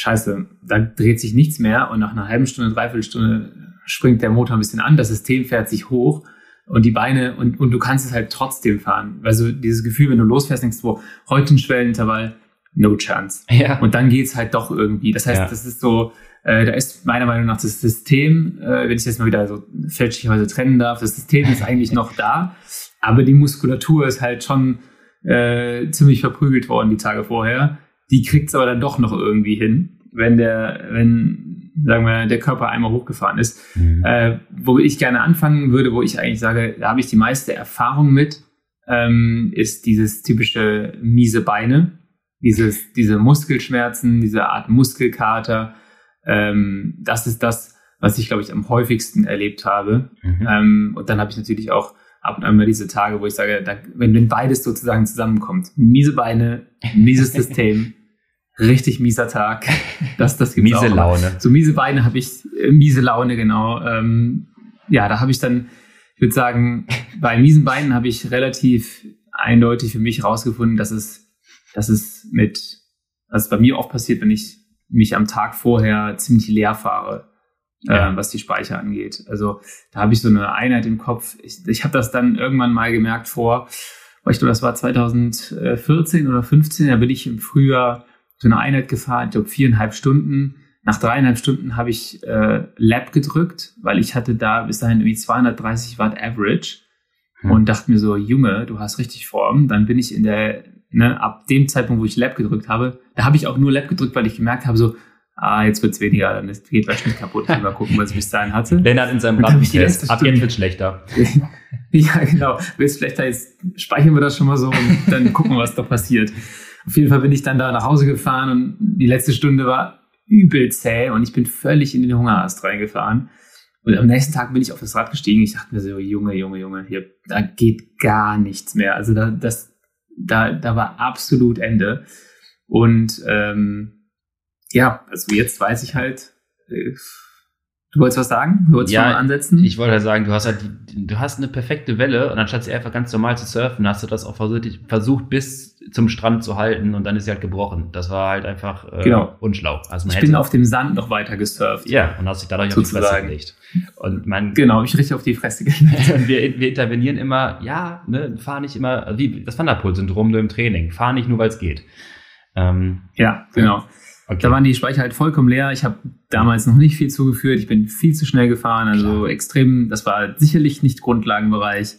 scheiße, da dreht sich nichts mehr und nach einer halben Stunde, dreiviertel Stunde springt der Motor ein bisschen an, das System fährt sich hoch und die Beine und, und du kannst es halt trotzdem fahren. Also dieses Gefühl, wenn du losfährst, denkst du, heute ein Schwellenintervall, no chance. Ja. Und dann geht's halt doch irgendwie. Das heißt, ja. das ist so, äh, da ist meiner Meinung nach das System, äh, wenn ich das mal wieder so fälschlicherweise trennen darf, das System ist eigentlich noch da, aber die Muskulatur ist halt schon äh, ziemlich verprügelt worden die Tage vorher die kriegt es aber dann doch noch irgendwie hin, wenn der, wenn, sagen wir, der Körper einmal hochgefahren ist. Mhm. Äh, wo ich gerne anfangen würde, wo ich eigentlich sage, da habe ich die meiste Erfahrung mit, ähm, ist dieses typische miese Beine, dieses, diese Muskelschmerzen, diese Art Muskelkater. Ähm, das ist das, was ich, glaube ich, am häufigsten erlebt habe. Mhm. Ähm, und dann habe ich natürlich auch ab und an mal diese Tage, wo ich sage, da, wenn, wenn beides sozusagen zusammenkommt, miese Beine, mieses System, richtig mieser Tag, das, das gibt's Miese auch. Laune. So miese Beine habe ich, äh, miese Laune, genau. Ähm, ja, da habe ich dann, ich würde sagen, bei miesen Beinen habe ich relativ eindeutig für mich herausgefunden, dass es, dass es mit, was bei mir oft passiert, wenn ich mich am Tag vorher ziemlich leer fahre, ja. äh, was die Speicher angeht. Also da habe ich so eine Einheit im Kopf. Ich, ich habe das dann irgendwann mal gemerkt vor, ich glaube, das war 2014 oder 15, da bin ich im Frühjahr so eine Einheit gefahren, ich glaube viereinhalb Stunden. Nach dreieinhalb Stunden habe ich äh, Lab gedrückt, weil ich hatte da bis dahin irgendwie 230 Watt Average hm. und dachte mir so, Junge, du hast richtig Form. Dann bin ich in der, ne, ab dem Zeitpunkt, wo ich Lab gedrückt habe, da habe ich auch nur Lab gedrückt, weil ich gemerkt habe, so, ah, jetzt wird's weniger, dann geht wahrscheinlich kaputt. Ich mal gucken, was ich bis dahin hatte. Lennart in seinem Rampentest, ab jetzt wird schlechter. ja, genau. Wird schlechter, jetzt speichern wir das schon mal so und dann gucken, was da passiert. Auf jeden Fall bin ich dann da nach Hause gefahren und die letzte Stunde war übel zäh und ich bin völlig in den Hungerast reingefahren. Und am nächsten Tag bin ich auf das Rad gestiegen. Ich dachte mir so, Junge, Junge, Junge, hier, da geht gar nichts mehr. Also da, das, da, da war absolut Ende. Und ähm, ja, also jetzt weiß ich halt, äh, Du wolltest was sagen? Du wolltest ja, mal ansetzen? Ich wollte halt sagen, du hast halt die, du hast eine perfekte Welle und anstatt sie einfach ganz normal zu surfen, hast du das auch versucht, versucht bis zum Strand zu halten und dann ist sie halt gebrochen. Das war halt einfach äh, genau. unschlau. Also ich bin auf dem Sand noch weiter gesurft. Ja, und hast dich dadurch sozusagen. auf die Fresse gelegt. Und man, genau, ich richtig auf die Fresse gelegt. wir, wir intervenieren immer, ja, ne, fahr nicht immer, wie das Wanderpol-Syndrom nur im Training. Fahr nicht nur, weil es geht. Ähm, ja, genau. Okay. Da waren die Speicher halt vollkommen leer. Ich habe damals noch nicht viel zugeführt. Ich bin viel zu schnell gefahren. Also Klar. extrem, das war sicherlich nicht Grundlagenbereich.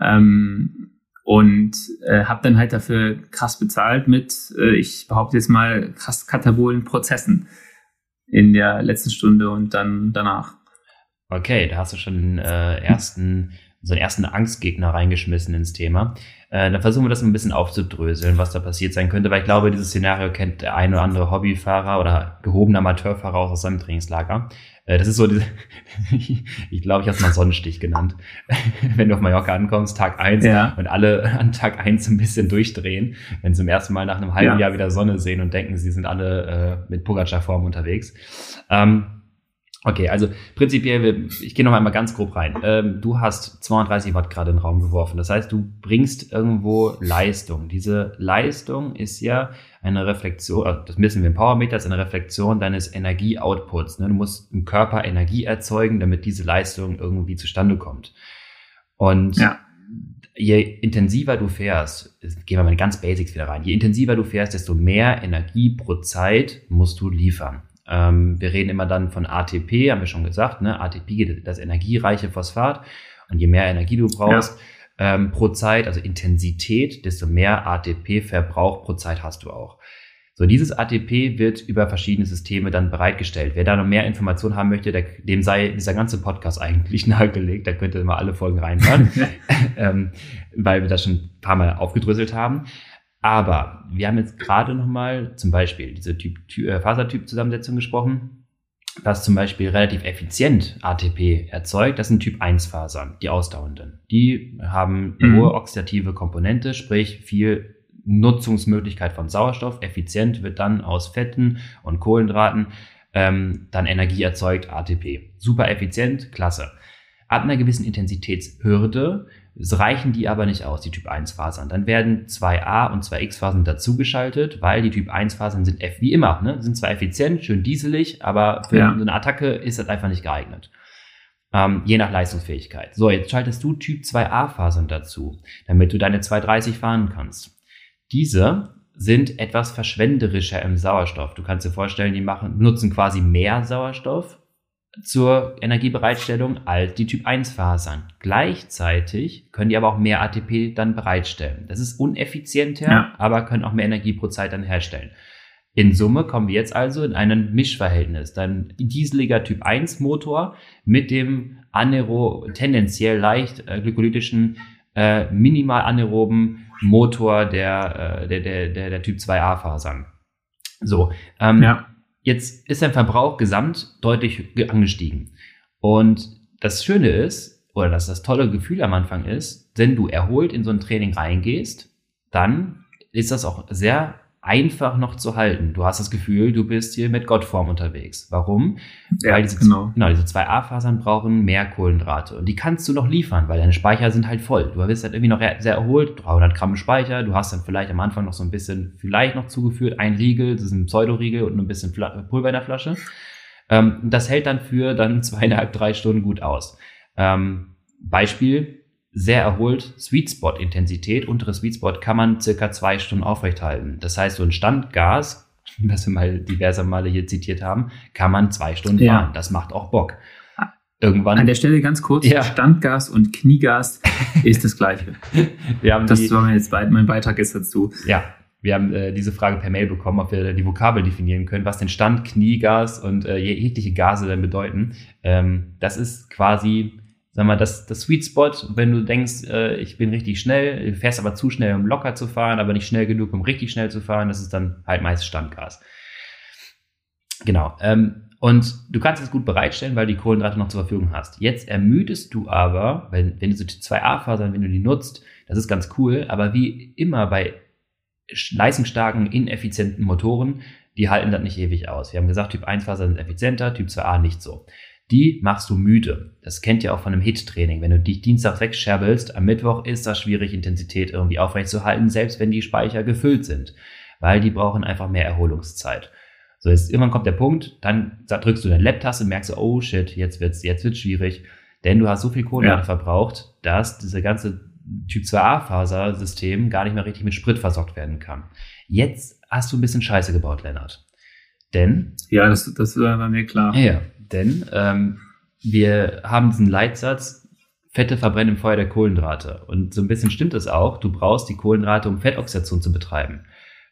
Ähm, und äh, habe dann halt dafür krass bezahlt mit, äh, ich behaupte jetzt mal, krass katabolen Prozessen in der letzten Stunde und dann danach. Okay, da hast du schon den äh, ersten, so einen ersten Angstgegner reingeschmissen ins Thema. Äh, dann versuchen wir das ein bisschen aufzudröseln, was da passiert sein könnte, weil ich glaube, dieses Szenario kennt der ein oder andere Hobbyfahrer oder gehobener Amateurfahrer aus seinem Trainingslager. Äh, das ist so, diese, ich glaube, ich habe es mal Sonnenstich genannt. wenn du auf Mallorca ankommst, Tag eins ja. und alle an Tag eins ein bisschen durchdrehen, wenn sie zum ersten Mal nach einem halben ja. Jahr wieder Sonne sehen und denken, sie sind alle äh, mit Pogacar-Form unterwegs. Ähm, Okay, also prinzipiell, ich gehe noch einmal ganz grob rein. Ähm, du hast 32 Watt gerade in den Raum geworfen. Das heißt, du bringst irgendwo Leistung. Diese Leistung ist ja eine Reflexion, also das messen wir im Powermeter, ist eine Reflexion deines Energieoutputs. Ne? Du musst im Körper Energie erzeugen, damit diese Leistung irgendwie zustande kommt. Und ja. je intensiver du fährst, gehen wir mal in ganz Basics wieder rein, je intensiver du fährst, desto mehr Energie pro Zeit musst du liefern. Ähm, wir reden immer dann von ATP, haben wir schon gesagt, ne? ATP, das energiereiche Phosphat. Und je mehr Energie du brauchst ja. ähm, pro Zeit, also Intensität, desto mehr ATP-Verbrauch pro Zeit hast du auch. So, dieses ATP wird über verschiedene Systeme dann bereitgestellt. Wer da noch mehr Informationen haben möchte, der, dem sei dieser ganze Podcast eigentlich nahegelegt. Da könnt ihr mal alle Folgen reinhören, ähm, weil wir das schon ein paar Mal aufgedröselt haben. Aber wir haben jetzt gerade nochmal zum Beispiel diese typ, äh, Fasertyp-Zusammensetzung gesprochen, was zum Beispiel relativ effizient ATP erzeugt. Das sind Typ-1-Fasern, die ausdauernden. Die haben mhm. hohe oxidative Komponente, sprich viel Nutzungsmöglichkeit von Sauerstoff. Effizient wird dann aus Fetten und Kohlenhydraten ähm, dann Energie erzeugt, ATP. Super effizient, klasse. Ab einer gewissen Intensitätshürde es reichen die aber nicht aus, die Typ 1 Fasern. Dann werden 2a und 2x Fasern dazugeschaltet, weil die Typ 1 Fasern sind F wie immer, ne? sind zwar effizient, schön dieselig, aber für ja. eine Attacke ist das einfach nicht geeignet. Ähm, je nach Leistungsfähigkeit. So, jetzt schaltest du Typ 2a Fasern dazu, damit du deine 230 fahren kannst. Diese sind etwas verschwenderischer im Sauerstoff. Du kannst dir vorstellen, die machen, nutzen quasi mehr Sauerstoff zur Energiebereitstellung als die Typ 1 Fasern. Gleichzeitig können die aber auch mehr ATP dann bereitstellen. Das ist uneffizienter, ja. aber können auch mehr Energie pro Zeit dann herstellen. In Summe kommen wir jetzt also in ein Mischverhältnis. Dann dieseliger Typ 1 Motor mit dem anaero, tendenziell leicht äh, glykolytischen, äh, minimal anaeroben Motor der, äh, der, der, der, der Typ 2a Fasern. So, ähm, ja jetzt ist dein Verbrauch gesamt deutlich angestiegen. Und das Schöne ist, oder dass das tolle Gefühl am Anfang ist, wenn du erholt in so ein Training reingehst, dann ist das auch sehr einfach noch zu halten. Du hast das Gefühl, du bist hier mit Gottform unterwegs. Warum? Ja, weil diese, genau. genau, diese zwei A-Fasern brauchen mehr Kohlenhydrate und die kannst du noch liefern, weil deine Speicher sind halt voll. Du bist halt irgendwie noch sehr erholt, 300 Gramm Speicher, du hast dann vielleicht am Anfang noch so ein bisschen, vielleicht noch zugeführt, ein Riegel, das ist ein Pseudoriegel und ein bisschen Pulver in der Flasche. Ähm, das hält dann für dann zweieinhalb, drei Stunden gut aus. Ähm, Beispiel, sehr erholt, Sweet Spot Intensität, untere Sweet Spot kann man circa zwei Stunden aufrechthalten. Das heißt, so ein Standgas, was wir mal diverse Male hier zitiert haben, kann man zwei Stunden ja. fahren. Das macht auch Bock. Irgendwann. An der Stelle ganz kurz, ja. Standgas und Kniegas ist das gleiche. wir haben das die, war jetzt mein Beitrag ist dazu. Ja, wir haben äh, diese Frage per Mail bekommen, ob wir die Vokabel definieren können, was denn Stand, Kniegas und äh, jegliche Gase denn bedeuten. Ähm, das ist quasi sag mal, das, das Sweet Spot, wenn du denkst, äh, ich bin richtig schnell, fährst aber zu schnell, um locker zu fahren, aber nicht schnell genug, um richtig schnell zu fahren, das ist dann halt meist Standgas. Genau. Ähm, und du kannst es gut bereitstellen, weil du die Kohlenhydrate noch zur Verfügung hast. Jetzt ermüdest du aber, wenn, wenn du so die 2A-Fasern, wenn du die nutzt, das ist ganz cool, aber wie immer bei leistungsstarken, ineffizienten Motoren, die halten das nicht ewig aus. Wir haben gesagt, Typ 1-Fasern sind effizienter, Typ 2a nicht so die machst du müde. Das kennt ihr auch von einem HIT-Training. Wenn du dich Dienstag wegscherbelst, am Mittwoch ist das schwierig, Intensität irgendwie aufrechtzuerhalten, selbst wenn die Speicher gefüllt sind, weil die brauchen einfach mehr Erholungszeit. So, jetzt irgendwann kommt der Punkt, dann drückst du deine Lab-Taste und merkst du, oh shit, jetzt wird's, jetzt wird's schwierig, denn du hast so viel Kohlenhydrate ja. verbraucht, dass diese ganze Typ 2a-Faser-System gar nicht mehr richtig mit Sprit versorgt werden kann. Jetzt hast du ein bisschen Scheiße gebaut, Lennart. Denn. Ja, das, das war mir klar. Ja, denn ähm, wir haben diesen Leitsatz, Fette verbrennen im Feuer der Kohlenhydrate. Und so ein bisschen stimmt es auch, du brauchst die Kohlenhydrate, um Fettoxidation zu betreiben.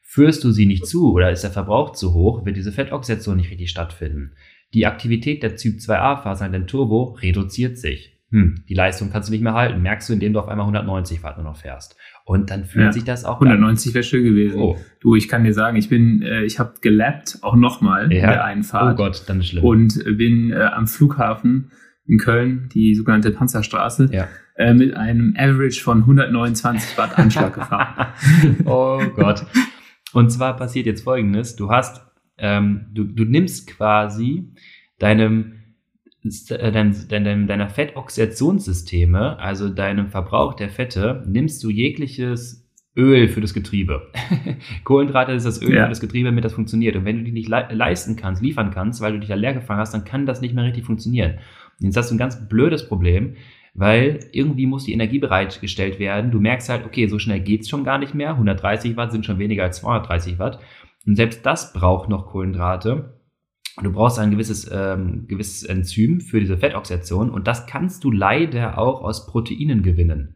Führst du sie nicht zu oder ist der Verbrauch zu hoch, wird diese Fettoxidation nicht richtig stattfinden. Die Aktivität der Typ 2a-Fasern, den Turbo, reduziert sich. Hm, die Leistung kannst du nicht mehr halten, merkst du, indem du auf einmal 190 Watt nur noch fährst. Und dann fühlt ja. sich das auch. 190 wäre schön gewesen. Oh. Du, ich kann dir sagen, ich bin, äh, ich habe gelappt, auch nochmal ja. der Einfahrt. Oh Gott, dann ist schlimm. Und bin äh, am Flughafen in Köln, die sogenannte Panzerstraße, ja. äh, mit einem Average von 129 Watt Anschlag gefahren. oh Gott. Und zwar passiert jetzt Folgendes: Du hast, ähm, du, du nimmst quasi deinem äh, dein, dein, deiner Fettoxidationssysteme, also deinem Verbrauch der Fette, nimmst du jegliches Öl für das Getriebe. Kohlenhydrate ist das Öl ja. für das Getriebe, damit das funktioniert. Und wenn du die nicht le leisten kannst, liefern kannst, weil du dich ja leer gefangen hast, dann kann das nicht mehr richtig funktionieren. Und jetzt hast du ein ganz blödes Problem, weil irgendwie muss die Energie bereitgestellt werden. Du merkst halt, okay, so schnell geht's schon gar nicht mehr. 130 Watt sind schon weniger als 230 Watt. Und selbst das braucht noch Kohlenhydrate. Du brauchst ein gewisses, ähm, gewisses Enzym für diese Fettoxidation und das kannst du leider auch aus Proteinen gewinnen.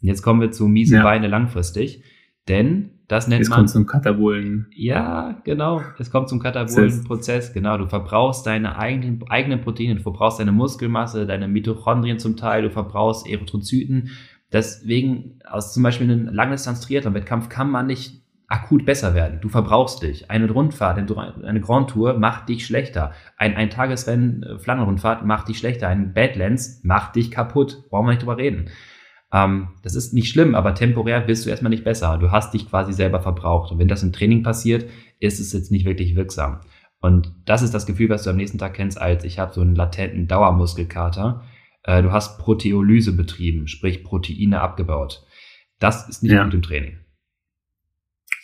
Und jetzt kommen wir zu miese ja. Beine langfristig, denn das nennt es man. Es kommt zum Katabolen. Ja, genau. Es kommt zum Katabolenprozess. Genau. Du verbrauchst deine eigenen, eigenen Proteine, du verbrauchst deine Muskelmasse, deine Mitochondrien zum Teil, du verbrauchst Erythrozyten. Deswegen, aus zum Beispiel einem Langdistanz-Triathlon-Wettkampf kann man nicht akut besser werden. Du verbrauchst dich. Eine Rundfahrt, eine Grand Tour macht dich schlechter. Ein, ein Tagesrennen, äh, Flandernrundfahrt macht dich schlechter. Ein Badlands macht dich kaputt. Brauchen wir nicht drüber reden. Ähm, das ist nicht schlimm, aber temporär bist du erstmal nicht besser. Du hast dich quasi selber verbraucht. Und wenn das im Training passiert, ist es jetzt nicht wirklich wirksam. Und das ist das Gefühl, was du am nächsten Tag kennst, als ich habe so einen latenten Dauermuskelkater. Äh, du hast Proteolyse betrieben, sprich Proteine abgebaut. Das ist nicht ja. gut im Training.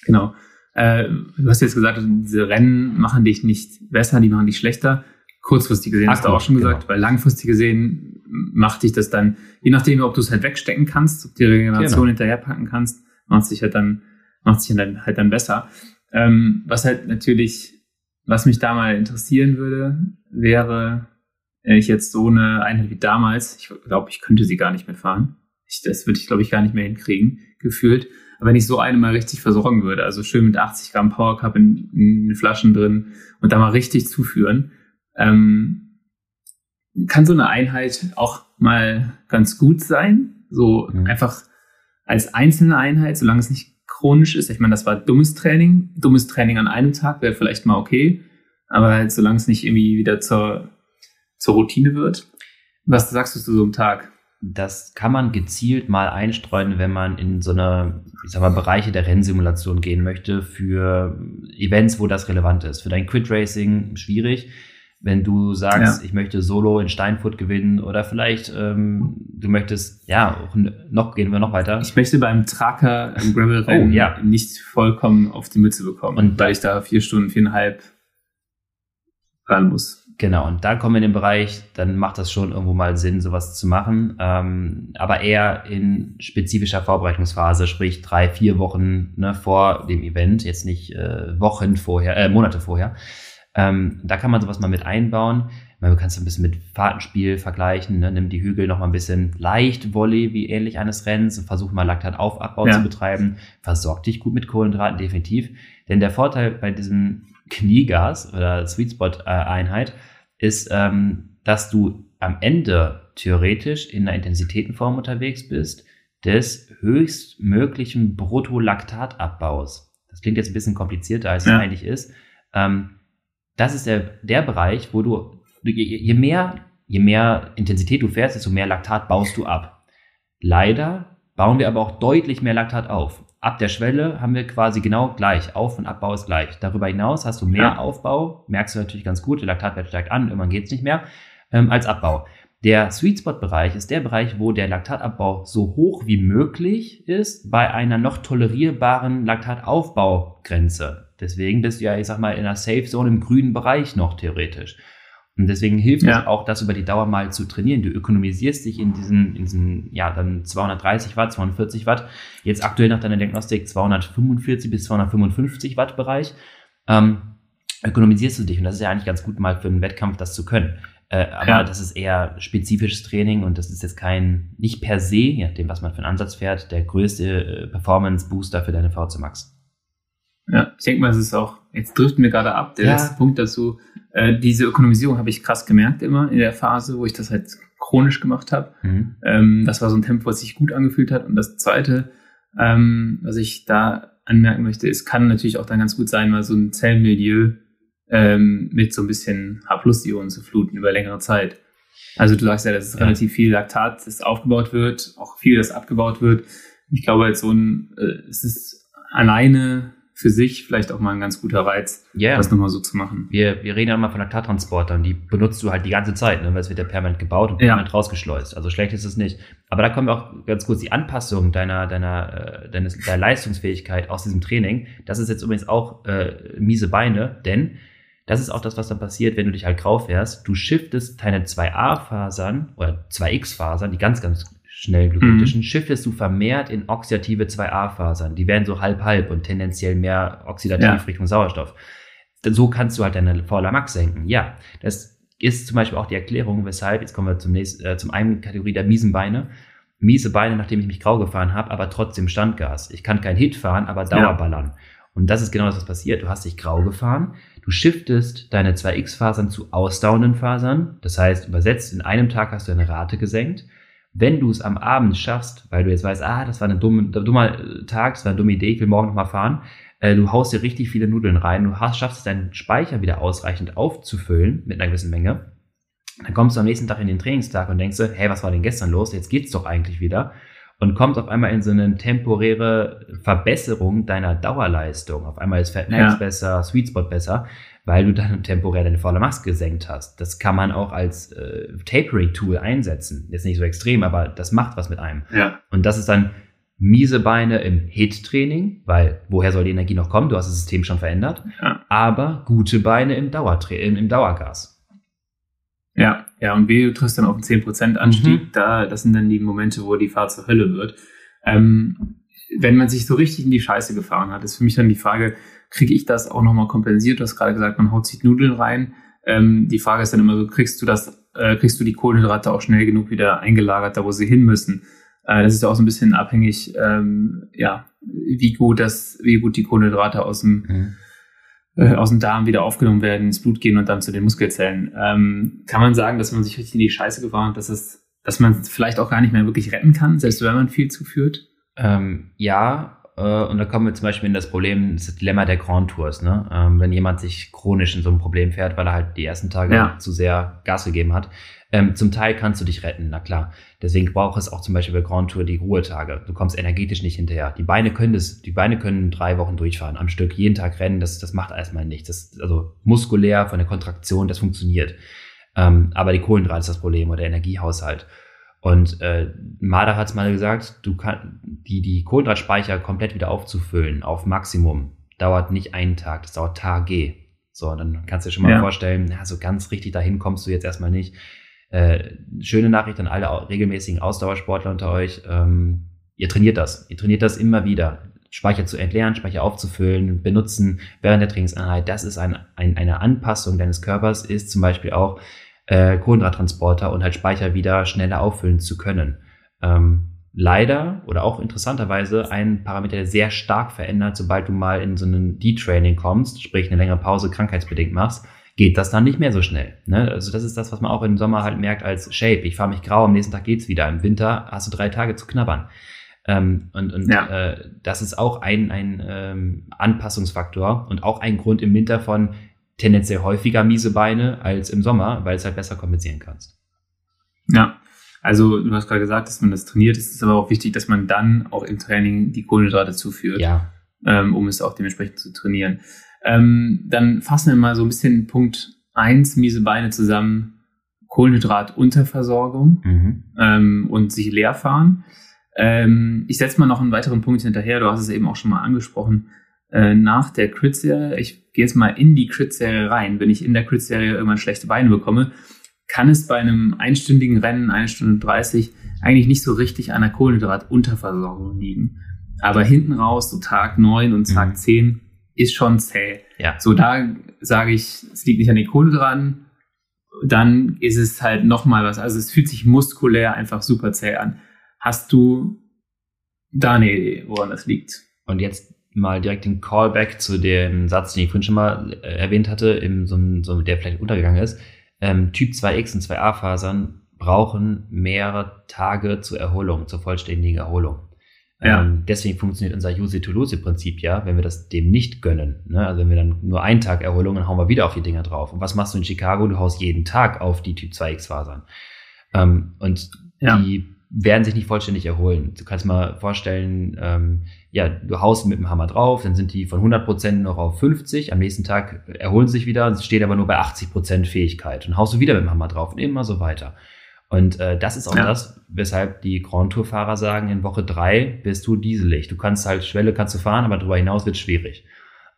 Genau. Äh, du hast jetzt gesagt, diese Rennen machen dich nicht besser, die machen dich schlechter. Kurzfristig gesehen, hast du auch schon gesagt, genau. weil langfristig gesehen macht dich das dann, je nachdem, ob du es halt wegstecken kannst, ob die Regeneration genau. hinterherpacken kannst, macht sich halt dann, macht sich dann halt dann besser. Ähm, was halt natürlich, was mich da mal interessieren würde, wäre, wenn ich jetzt so eine Einheit wie damals, ich glaube, ich könnte sie gar nicht mehr fahren. Ich, das würde ich, glaube ich, gar nicht mehr hinkriegen, gefühlt. Aber wenn ich so eine mal richtig versorgen würde, also schön mit 80 Gramm Power Cup in, in Flaschen drin und da mal richtig zuführen, ähm, kann so eine Einheit auch mal ganz gut sein. So mhm. einfach als einzelne Einheit, solange es nicht chronisch ist. Ich meine, das war dummes Training. Dummes Training an einem Tag wäre vielleicht mal okay. aber halt solange es nicht irgendwie wieder zur, zur Routine wird. Was sagst du zu so einem Tag? Das kann man gezielt mal einstreuen, wenn man in so eine, ich sag mal, Bereiche der Rennsimulation gehen möchte für Events, wo das relevant ist. Für dein Quid Racing schwierig. Wenn du sagst, ja. ich möchte Solo in Steinfurt gewinnen oder vielleicht ähm, du möchtest, ja, noch gehen wir noch weiter. Ich möchte beim Tracker im Gravel Rennen oh, ja. nicht vollkommen auf die Mütze bekommen, und weil ich da vier Stunden, viereinhalb ran muss. Genau, und da kommen wir in den Bereich, dann macht das schon irgendwo mal Sinn, sowas zu machen, ähm, aber eher in spezifischer Vorbereitungsphase, sprich drei, vier Wochen ne, vor dem Event, jetzt nicht äh, Wochen vorher, äh, Monate vorher. Ähm, da kann man sowas mal mit einbauen. Man kann es ein bisschen mit Fahrtenspiel vergleichen, ne? nimm die Hügel noch mal ein bisschen leicht Volley wie ähnlich eines Rennens und versuch mal Laktataufbau ja. zu betreiben. Versorg dich gut mit Kohlenhydraten, definitiv. Denn der Vorteil bei diesem Kniegas oder Sweet Spot äh, Einheit ist, ähm, dass du am Ende theoretisch in einer Intensitätenform unterwegs bist des höchstmöglichen Bruttolaktatabbaus. Das klingt jetzt ein bisschen komplizierter, als ja. es eigentlich ist. Ähm, das ist der, der Bereich, wo du, je, je, mehr, je mehr Intensität du fährst, desto mehr Laktat baust du ab. Leider bauen wir aber auch deutlich mehr Laktat auf ab der Schwelle haben wir quasi genau gleich. Auf- und Abbau ist gleich. Darüber hinaus hast du mehr ja. Aufbau, merkst du natürlich ganz gut, der Laktatwert steigt an, irgendwann geht es nicht mehr, ähm, als Abbau. Der Sweet Spot Bereich ist der Bereich, wo der Laktatabbau so hoch wie möglich ist bei einer noch tolerierbaren Laktataufbaugrenze. Deswegen bist du ja, ich sag mal, in einer Safe Zone im grünen Bereich noch theoretisch. Und deswegen hilft ja. es auch, das über die Dauer mal zu trainieren. Du ökonomisierst dich in diesen, in diesen, ja, dann 230 Watt, 240 Watt, jetzt aktuell nach deiner Diagnostik 245 bis 255 Watt Bereich, ähm, ökonomisierst du dich. Und das ist ja eigentlich ganz gut mal für einen Wettkampf das zu können. Äh, aber ja. das ist eher spezifisches Training und das ist jetzt kein, nicht per se, je nachdem, was man für einen Ansatz fährt, der größte äh, Performance-Booster für deine VC Max. Ja, ich denke mal, es ist auch, jetzt driften wir gerade ab, der ja. letzte Punkt dazu. Äh, diese Ökonomisierung habe ich krass gemerkt immer in der Phase, wo ich das halt chronisch gemacht habe. Mhm. Ähm, das war so ein Tempo, was sich gut angefühlt hat. Und das Zweite, ähm, was ich da anmerken möchte, es kann natürlich auch dann ganz gut sein, mal so ein Zellmilieu ähm, mit so ein bisschen H-Plus-Ionen zu fluten über längere Zeit. Also du sagst ja, dass es ja. relativ viel Laktat, das aufgebaut wird, auch viel, das abgebaut wird. Ich glaube, halt so ein, äh, es ist alleine für sich vielleicht auch mal ein ganz guter Reiz, yeah. das nochmal so zu machen. Wir, wir reden ja immer von Laktattransportern, die benutzt du halt die ganze Zeit, ne? weil es wird ja permanent gebaut und permanent ja. rausgeschleust. Also schlecht ist es nicht. Aber da kommen wir auch ganz kurz die Anpassung deiner, deiner, äh, deines, deiner Leistungsfähigkeit aus diesem Training. Das ist jetzt übrigens auch äh, miese Beine, denn das ist auch das, was dann passiert, wenn du dich halt grau fährst. Du shiftest deine 2a-Fasern oder 2x-Fasern, die ganz, ganz schnell glykolytischen, mhm. shiftest du vermehrt in oxidative 2a-Fasern. Die werden so halb-halb und tendenziell mehr oxidativ ja. Richtung Sauerstoff. So kannst du halt deine VLA Max senken. Ja, das ist zum Beispiel auch die Erklärung, weshalb, jetzt kommen wir zum nächsten, äh, zum einen Kategorie der miesen Beine. Miese Beine, nachdem ich mich grau gefahren habe, aber trotzdem Standgas. Ich kann kein Hit fahren, aber Dauerballern. Ja. Und das ist genau das, was passiert. Du hast dich grau gefahren, du shiftest deine 2x-Fasern zu ausdauernden Fasern. Das heißt, übersetzt, in einem Tag hast du eine Rate gesenkt wenn du es am Abend schaffst, weil du jetzt weißt, ah, das war ein dumme, dummer Tag, das war eine dumme Idee, ich will morgen nochmal fahren, äh, du haust dir richtig viele Nudeln rein, du hast, schaffst es, deinen Speicher wieder ausreichend aufzufüllen mit einer gewissen Menge, dann kommst du am nächsten Tag in den Trainingstag und denkst, hey, was war denn gestern los? Jetzt geht's doch eigentlich wieder. Und kommst auf einmal in so eine temporäre Verbesserung deiner Dauerleistung. Auf einmal ist Fat Max ja. besser, Sweet Spot besser weil du dann temporär deine volle Max gesenkt hast. Das kann man auch als äh, Tapering-Tool einsetzen. Jetzt nicht so extrem, aber das macht was mit einem. Ja. Und das ist dann miese Beine im HIT-Training, weil woher soll die Energie noch kommen? Du hast das System schon verändert. Ja. Aber gute Beine im, Dauertra im, im Dauergas. Ja, ja, und wie du triffst dann auf einen 10% Anstieg, mhm. da, das sind dann die Momente, wo die Fahrt zur Hölle wird. Ähm, wenn man sich so richtig in die Scheiße gefahren hat, ist für mich dann die Frage, kriege ich das auch nochmal kompensiert? Du hast gerade gesagt, man haut sich Nudeln rein. Ähm, die Frage ist dann immer so, kriegst du das, äh, kriegst du die Kohlenhydrate auch schnell genug wieder eingelagert, da wo sie hin müssen? Äh, das ist ja auch so ein bisschen abhängig, ähm, ja, wie gut das, wie gut die Kohlenhydrate aus dem, mhm. äh, aus dem Darm wieder aufgenommen werden, ins Blut gehen und dann zu den Muskelzellen. Ähm, kann man sagen, dass man sich richtig in die Scheiße gefahren hat, dass es, dass man es vielleicht auch gar nicht mehr wirklich retten kann, selbst wenn man viel zuführt? Ähm, ja, äh, und da kommen wir zum Beispiel in das Problem, das Dilemma der Grand Tours, ne? Ähm, wenn jemand sich chronisch in so einem Problem fährt, weil er halt die ersten Tage ja. zu sehr Gas gegeben hat. Ähm, zum Teil kannst du dich retten, na klar. Deswegen braucht es auch zum Beispiel bei Grand Tour die Ruhetage. Du kommst energetisch nicht hinterher. Die Beine können das, die Beine können drei Wochen durchfahren am Stück, jeden Tag rennen, das, das macht erstmal nichts. Das, also muskulär von der Kontraktion, das funktioniert. Ähm, aber die Kohlenhydrate ist das Problem oder der Energiehaushalt. Und äh, Marder hat es mal gesagt, du kann, die, die Kohlenhydratspeicher komplett wieder aufzufüllen auf Maximum dauert nicht einen Tag, das dauert Tage. So, dann kannst du dir schon mal ja. vorstellen, ja, so ganz richtig dahin kommst du jetzt erstmal nicht. Äh, schöne Nachricht an alle regelmäßigen Ausdauersportler unter euch. Ähm, ihr trainiert das. Ihr trainiert das immer wieder. Speicher zu entleeren, Speicher aufzufüllen, benutzen während der Trainingseinheit. Das ist ein, ein, eine Anpassung deines Körpers, ist zum Beispiel auch äh, Kohlenhydrattransporter und halt Speicher wieder schneller auffüllen zu können. Ähm, leider oder auch interessanterweise ein Parameter, der sehr stark verändert, sobald du mal in so einen D-Training kommst, sprich eine längere Pause krankheitsbedingt machst, geht das dann nicht mehr so schnell. Ne? Also das ist das, was man auch im Sommer halt merkt als Shape. Ich fahre mich grau, am nächsten Tag geht's wieder. Im Winter hast du drei Tage zu knabbern. Ähm, und und ja. äh, das ist auch ein, ein ähm, Anpassungsfaktor und auch ein Grund im Winter von tendenziell häufiger miese Beine als im Sommer, weil es halt besser kompensieren kannst. Ja, also du hast gerade gesagt, dass man das trainiert. Es ist aber auch wichtig, dass man dann auch im Training die Kohlenhydrate zuführt, ja. ähm, um es auch dementsprechend zu trainieren. Ähm, dann fassen wir mal so ein bisschen Punkt eins miese Beine zusammen. Kohlenhydratunterversorgung mhm. ähm, und sich leer fahren. Ähm, ich setze mal noch einen weiteren Punkt hinterher. Du hast es eben auch schon mal angesprochen. Äh, nach der Crit-Serie, ich gehe jetzt mal in die Crit-Serie rein, wenn ich in der Crit-Serie irgendwann schlechte Beine bekomme, kann es bei einem einstündigen Rennen, eine Stunde 30, eigentlich nicht so richtig an der Kohlenhydratunterversorgung liegen. Aber hinten raus, so Tag 9 und Tag mhm. 10, ist schon zäh. Ja. So, da sage ich, es liegt nicht an den Kohlenhydraten, dann ist es halt nochmal was. Also es fühlt sich muskulär einfach super zäh an. Hast du da eine Idee, woran das liegt? Und jetzt mal direkt den Callback zu dem Satz, den ich vorhin schon mal äh, erwähnt hatte, im, so, so, der vielleicht untergegangen ist. Ähm, typ 2X und 2A-Fasern brauchen mehrere Tage zur Erholung, zur vollständigen Erholung. Ja. Ähm, deswegen funktioniert unser Use-it-to-lose-Prinzip ja, wenn wir das dem nicht gönnen. Ne? Also wenn wir dann nur einen Tag Erholung, dann hauen wir wieder auf die Dinger drauf. Und was machst du in Chicago? Du haust jeden Tag auf die Typ 2X-Fasern. Ähm, und ja. die werden sich nicht vollständig erholen. Du kannst mal vorstellen, ähm, ja, du haust mit dem Hammer drauf, dann sind die von 100% noch auf 50, am nächsten Tag erholen sie sich wieder, stehen aber nur bei 80% Fähigkeit und haust du wieder mit dem Hammer drauf und immer so weiter. Und äh, das ist auch ja. das, weshalb die Grand Tour-Fahrer sagen, in Woche drei bist du dieselig. Du kannst halt Schwelle kannst du fahren, aber darüber hinaus wird schwierig.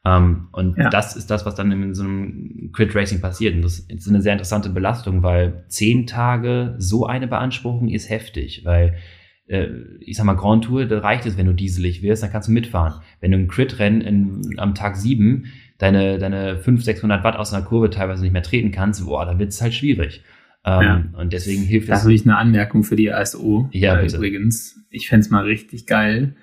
Ähm, und ja. das ist das, was dann in so einem Crit Racing passiert. Und das ist eine sehr interessante Belastung, weil zehn Tage so eine Beanspruchung ist heftig, weil äh, ich sag mal, Grand Tour, da reicht es, wenn du dieselig wirst, dann kannst du mitfahren. Wenn du im Crit-Rennen am Tag sieben deine, deine 500, 600 Watt aus einer Kurve teilweise nicht mehr treten kannst, boah, dann wird es halt schwierig. Ähm, ja. Und deswegen hilft es. Da habe ich eine Anmerkung für die ASO. Ja, äh, übrigens. Ich fände es mal richtig geil,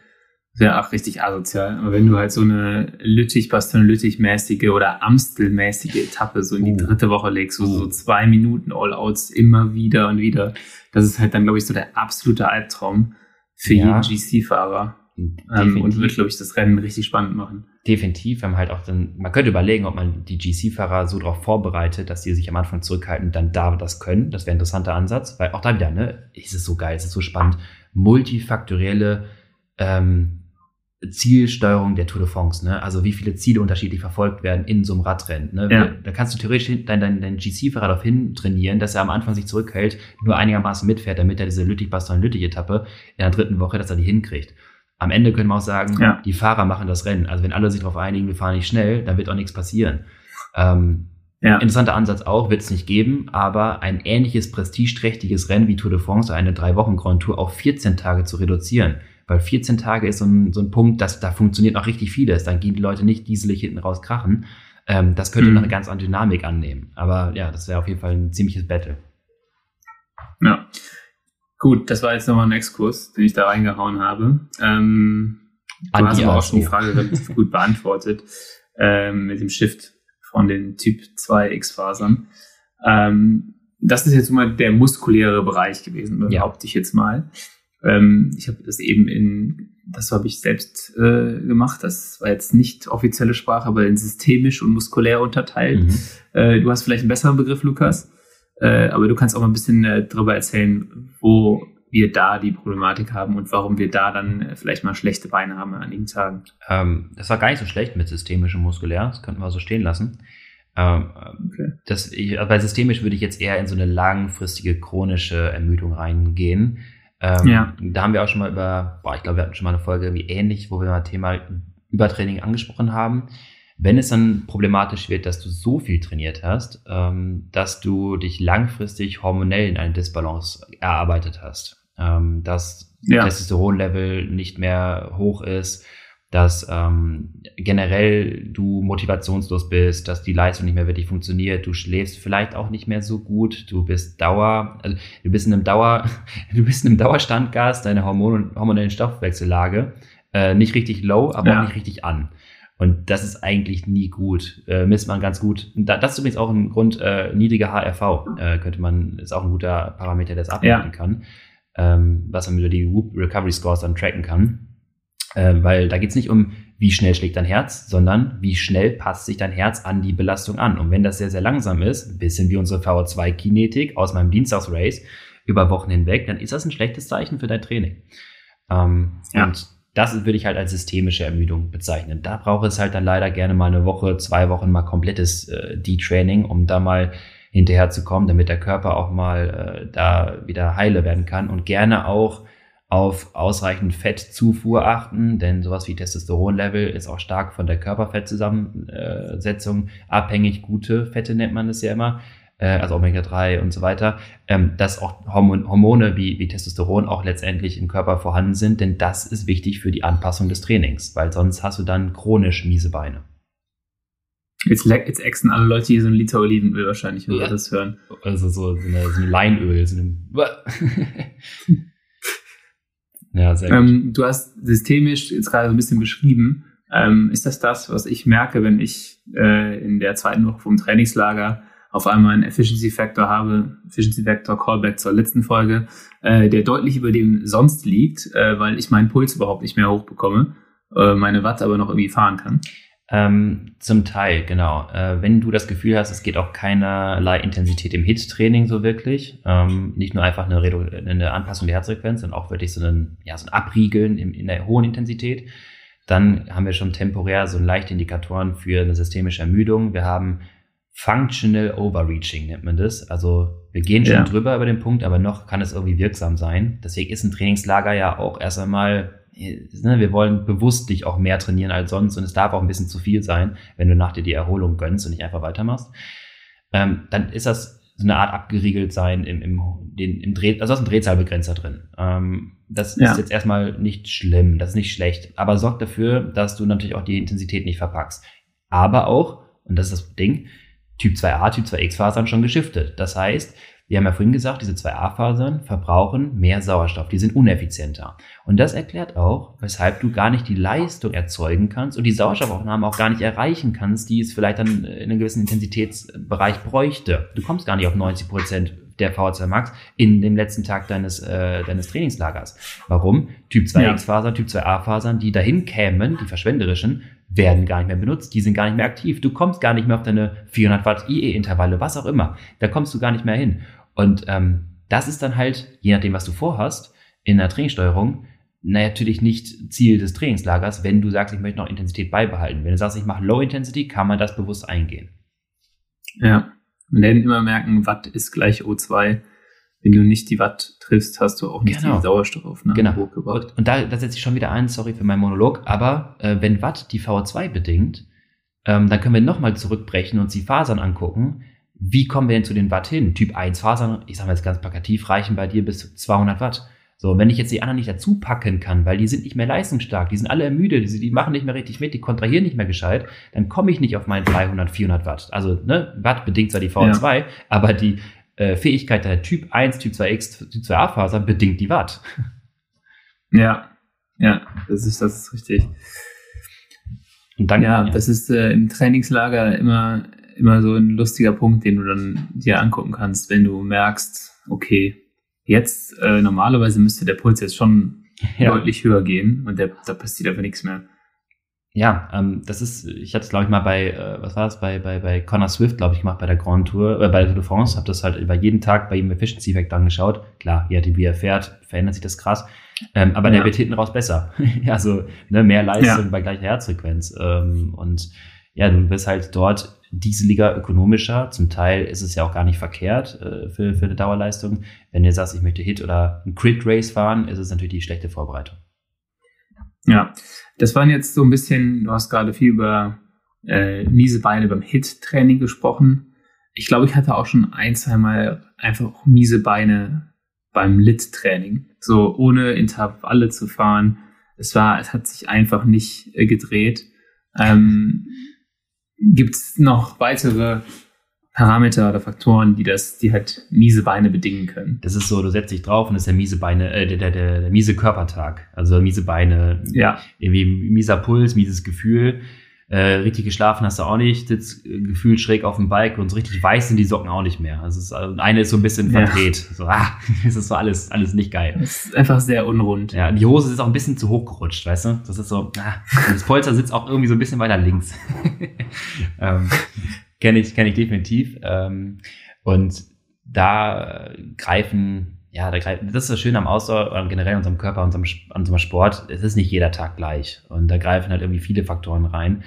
wäre auch richtig asozial. Aber wenn du halt so eine Lüttich, Baston Lüttich-mäßige oder Amstel-mäßige Etappe so in die uh. dritte Woche legst, so, so zwei Minuten All-Outs immer wieder und wieder, das ist halt dann, glaube ich, so der absolute Albtraum für ja. jeden GC-Fahrer. Ähm, und wird, glaube ich, das Rennen richtig spannend machen. Definitiv. Wir haben halt auch dann, man könnte überlegen, ob man die GC-Fahrer so darauf vorbereitet, dass die sich am Anfang zurückhalten dann da das können. Das wäre ein interessanter Ansatz, weil auch da wieder, ne, ist es so geil, es ist so spannend. Multifaktorielle ähm, Zielsteuerung der Tour de France, ne? Also wie viele Ziele unterschiedlich verfolgt werden in so einem Radrennen. Ne? Ja. Da kannst du theoretisch dein, dein, dein GC-Fahrer darauf hin trainieren, dass er am Anfang sich zurückhält, nur einigermaßen mitfährt, damit er diese Lüttich-Bastogne-Lüttich-Etappe in der dritten Woche, dass er die hinkriegt. Am Ende können wir auch sagen, ja. die Fahrer machen das Rennen. Also wenn alle sich darauf einigen, wir fahren nicht schnell, dann wird auch nichts passieren. Ähm, ja. Interessanter Ansatz auch, wird es nicht geben, aber ein ähnliches prestigeträchtiges Rennen wie Tour de France, eine drei Wochen Grand Tour, auf 14 Tage zu reduzieren weil 14 Tage ist so ein, so ein Punkt, dass da funktioniert noch richtig vieles. Dann gehen die Leute nicht dieselig hinten raus krachen. Ähm, das könnte mhm. noch eine ganz andere Dynamik annehmen. Aber ja, das wäre auf jeden Fall ein ziemliches Battle. Ja. Gut, das war jetzt nochmal ein Exkurs, den ich da reingehauen habe. Ähm, du hast aber auch schon die Frage relativ gut beantwortet ähm, mit dem Shift von den Typ 2 X-Fasern. Ähm, das ist jetzt mal der muskuläre Bereich gewesen, behaupte ja. ich jetzt mal. Ähm, ich habe das eben in das habe ich selbst äh, gemacht. Das war jetzt nicht offizielle Sprache, aber in systemisch und muskulär unterteilt. Mhm. Äh, du hast vielleicht einen besseren Begriff, Lukas, äh, aber du kannst auch mal ein bisschen äh, darüber erzählen, wo wir da die Problematik haben und warum wir da dann äh, vielleicht mal schlechte Beine haben an einigen Tagen. Ähm, das war gar nicht so schlecht mit systemisch und muskulär. Das könnten wir so stehen lassen. Ähm, okay. das, ich, bei systemisch würde ich jetzt eher in so eine langfristige chronische Ermüdung reingehen. Ähm, ja. Da haben wir auch schon mal über, boah, ich glaube, wir hatten schon mal eine Folge wie ähnlich, wo wir mal Thema Übertraining angesprochen haben. Wenn es dann problematisch wird, dass du so viel trainiert hast, ähm, dass du dich langfristig hormonell in eine Disbalance erarbeitet hast, ähm, dass ja. Testosteronlevel nicht mehr hoch ist, dass ähm, generell du motivationslos bist, dass die Leistung nicht mehr wirklich funktioniert, du schläfst vielleicht auch nicht mehr so gut, du bist Dauer, also du bist in einem Dauer, du bist in einem Dauerstandgas, deine Hormon hormonellen Stoffwechsellage äh, nicht richtig low, aber ja. auch nicht richtig an. Und das ist eigentlich nie gut. Äh, misst man ganz gut. Das ist übrigens auch ein Grund, äh, niedriger HRV äh, könnte man, ist auch ein guter Parameter, der es ableiten ja. kann, ähm, was man über die Whoop Recovery Scores dann tracken kann. Äh, weil da geht es nicht um, wie schnell schlägt dein Herz, sondern wie schnell passt sich dein Herz an die Belastung an. Und wenn das sehr, sehr langsam ist, ein bisschen wie unsere VO2-Kinetik aus meinem Dienstagsrace über Wochen hinweg, dann ist das ein schlechtes Zeichen für dein Training. Ähm, ja. Und das würde ich halt als systemische Ermüdung bezeichnen. Da braucht es halt dann leider gerne mal eine Woche, zwei Wochen mal komplettes äh, D-Training, um da mal hinterher zu kommen, damit der Körper auch mal äh, da wieder heile werden kann und gerne auch auf ausreichend Fettzufuhr achten, denn sowas wie Testosteronlevel ist auch stark von der Körperfettzusammensetzung abhängig. Gute Fette nennt man es ja immer, äh, also Omega-3 und so weiter, ähm, dass auch Hormone wie, wie Testosteron auch letztendlich im Körper vorhanden sind, denn das ist wichtig für die Anpassung des Trainings, weil sonst hast du dann chronisch miese Beine. Jetzt, jetzt exen alle Leute hier so ein Liter Olivenöl wahrscheinlich, wenn ja. wir das hören. Also so, so, eine, so ein Leinöl. So eine Ja, sehr gut. Ähm, du hast systemisch jetzt gerade so ein bisschen beschrieben. Ähm, ist das das, was ich merke, wenn ich äh, in der zweiten Woche vom Trainingslager auf einmal einen Efficiency Factor habe, Efficiency Factor Callback zur letzten Folge, äh, der deutlich über dem sonst liegt, äh, weil ich meinen Puls überhaupt nicht mehr hochbekomme, äh, meine Watt aber noch irgendwie fahren kann? Ähm, zum Teil, genau. Äh, wenn du das Gefühl hast, es geht auch keinerlei Intensität im HIT-Training so wirklich, ähm, nicht nur einfach eine, Redu eine Anpassung der Herzfrequenz, sondern auch wirklich so ein, ja, so ein Abriegeln in, in der hohen Intensität, dann haben wir schon temporär so leichte Indikatoren für eine systemische Ermüdung. Wir haben Functional Overreaching, nennt man das. Also wir gehen schon ja. drüber über den Punkt, aber noch kann es irgendwie wirksam sein. Deswegen ist ein Trainingslager ja auch erst einmal Ne, wir wollen bewusst dich auch mehr trainieren als sonst und es darf auch ein bisschen zu viel sein, wenn du nach dir die Erholung gönnst und nicht einfach weitermachst. Ähm, dann ist das so eine Art abgeriegelt sein im, im, den, im Dreh, also da ist ein Drehzahlbegrenzer drin. Ähm, das ja. ist jetzt erstmal nicht schlimm, das ist nicht schlecht, aber sorgt dafür, dass du natürlich auch die Intensität nicht verpackst. Aber auch, und das ist das Ding, Typ 2a, Typ 2x Fasern schon geschiftet. Das heißt, wir haben ja vorhin gesagt, diese zwei A-Fasern verbrauchen mehr Sauerstoff, die sind uneffizienter. Und das erklärt auch, weshalb du gar nicht die Leistung erzeugen kannst und die Sauerstoffaufnahme auch gar nicht erreichen kannst, die es vielleicht dann in einem gewissen Intensitätsbereich bräuchte. Du kommst gar nicht auf 90 Prozent der VO2 Max in dem letzten Tag deines, äh, deines Trainingslagers. Warum? Typ 2X-Fasern, Typ 2A-Fasern, die dahin kämen, die verschwenderischen, werden gar nicht mehr benutzt, die sind gar nicht mehr aktiv. Du kommst gar nicht mehr auf deine 400 Watt IE-Intervalle, was auch immer. Da kommst du gar nicht mehr hin. Und ähm, das ist dann halt, je nachdem, was du vorhast, in der Trainingssteuerung, natürlich nicht Ziel des Trainingslagers, wenn du sagst, ich möchte noch Intensität beibehalten. Wenn du sagst, ich mache Low Intensity, kann man das bewusst eingehen. Ja, und dann immer merken, Watt ist gleich O2. Wenn du nicht die Watt triffst, hast du auch nicht genau. die Sauerstoffaufnahme genau. hochgebracht. Und, und da, da setze ich schon wieder ein, sorry für meinen Monolog, aber äh, wenn Watt die VO2 bedingt, ähm, dann können wir nochmal zurückbrechen und uns die Fasern angucken wie kommen wir denn zu den Watt hin? Typ 1 Fasern, ich sage mal jetzt ganz plakativ, reichen bei dir bis 200 Watt. So, wenn ich jetzt die anderen nicht dazu packen kann, weil die sind nicht mehr leistungsstark, die sind alle ermüdet, die, die machen nicht mehr richtig mit, die kontrahieren nicht mehr gescheit, dann komme ich nicht auf meinen 300, 400 Watt. Also, ne, Watt bedingt zwar die V2, ja. aber die äh, Fähigkeit der Typ 1, Typ 2X, Typ 2A Faser bedingt die Watt. Ja, ja, das ist, das ist richtig. Und dann, ja, ja, das ist äh, im Trainingslager immer immer so ein lustiger Punkt, den du dann dir angucken kannst, wenn du merkst, okay, jetzt äh, normalerweise müsste der Puls jetzt schon ja. deutlich höher gehen und der, da passiert einfach nichts mehr. Ja, ähm, das ist, ich hatte es glaube ich mal bei, äh, was war das, bei, bei, bei Connor Swift, glaube ich, gemacht bei der Grand Tour, äh, bei der Tour de France, habe das halt über jeden Tag bei ihm Efficiency Effect angeschaut. Klar, je nachdem wie er fährt, verändert sich das krass. Ähm, aber ja. der wird hinten raus besser. also ne, mehr Leistung ja. bei gleicher Herzfrequenz. Ähm, und ja, du wirst halt dort dieseliger, ökonomischer. Zum Teil ist es ja auch gar nicht verkehrt äh, für, für eine Dauerleistung. Wenn du sagst, ich möchte Hit oder ein Crit Race fahren, ist es natürlich die schlechte Vorbereitung. Ja, das waren jetzt so ein bisschen, du hast gerade viel über äh, miese Beine beim Hit-Training gesprochen. Ich glaube, ich hatte auch schon ein, zwei Mal einfach miese Beine beim Lit-Training. So ohne Intervalle zu fahren. Es war, es hat sich einfach nicht äh, gedreht. Ähm, Gibt es noch weitere Parameter oder Faktoren, die das, die halt miese Beine bedingen können. Das ist so, du setzt dich drauf und das ist der miese Beine, äh, der, der, der, der miese Körpertag. Also miese Beine, ja. irgendwie mieser Puls, mieses Gefühl. Äh, richtig geschlafen hast du auch nicht, sitzt äh, gefühlt schräg auf dem Bike und so richtig weiß sind die Socken auch nicht mehr. Also, es ist, also eine ist so ein bisschen verdreht. Ja. So, ah, das ist so alles, alles nicht geil. Das ist einfach sehr unrund. Ja, die Hose ist auch ein bisschen zu hoch gerutscht, weißt du? Das ist so, ah, das Polster sitzt auch irgendwie so ein bisschen weiter links. ähm, Kenne ich, kenne ich definitiv. Ähm, und da greifen, ja, da greifen, das ist das Schöne am Ausdauer, generell unserem Körper, unserem, unserem Sport. Es ist nicht jeder Tag gleich. Und da greifen halt irgendwie viele Faktoren rein.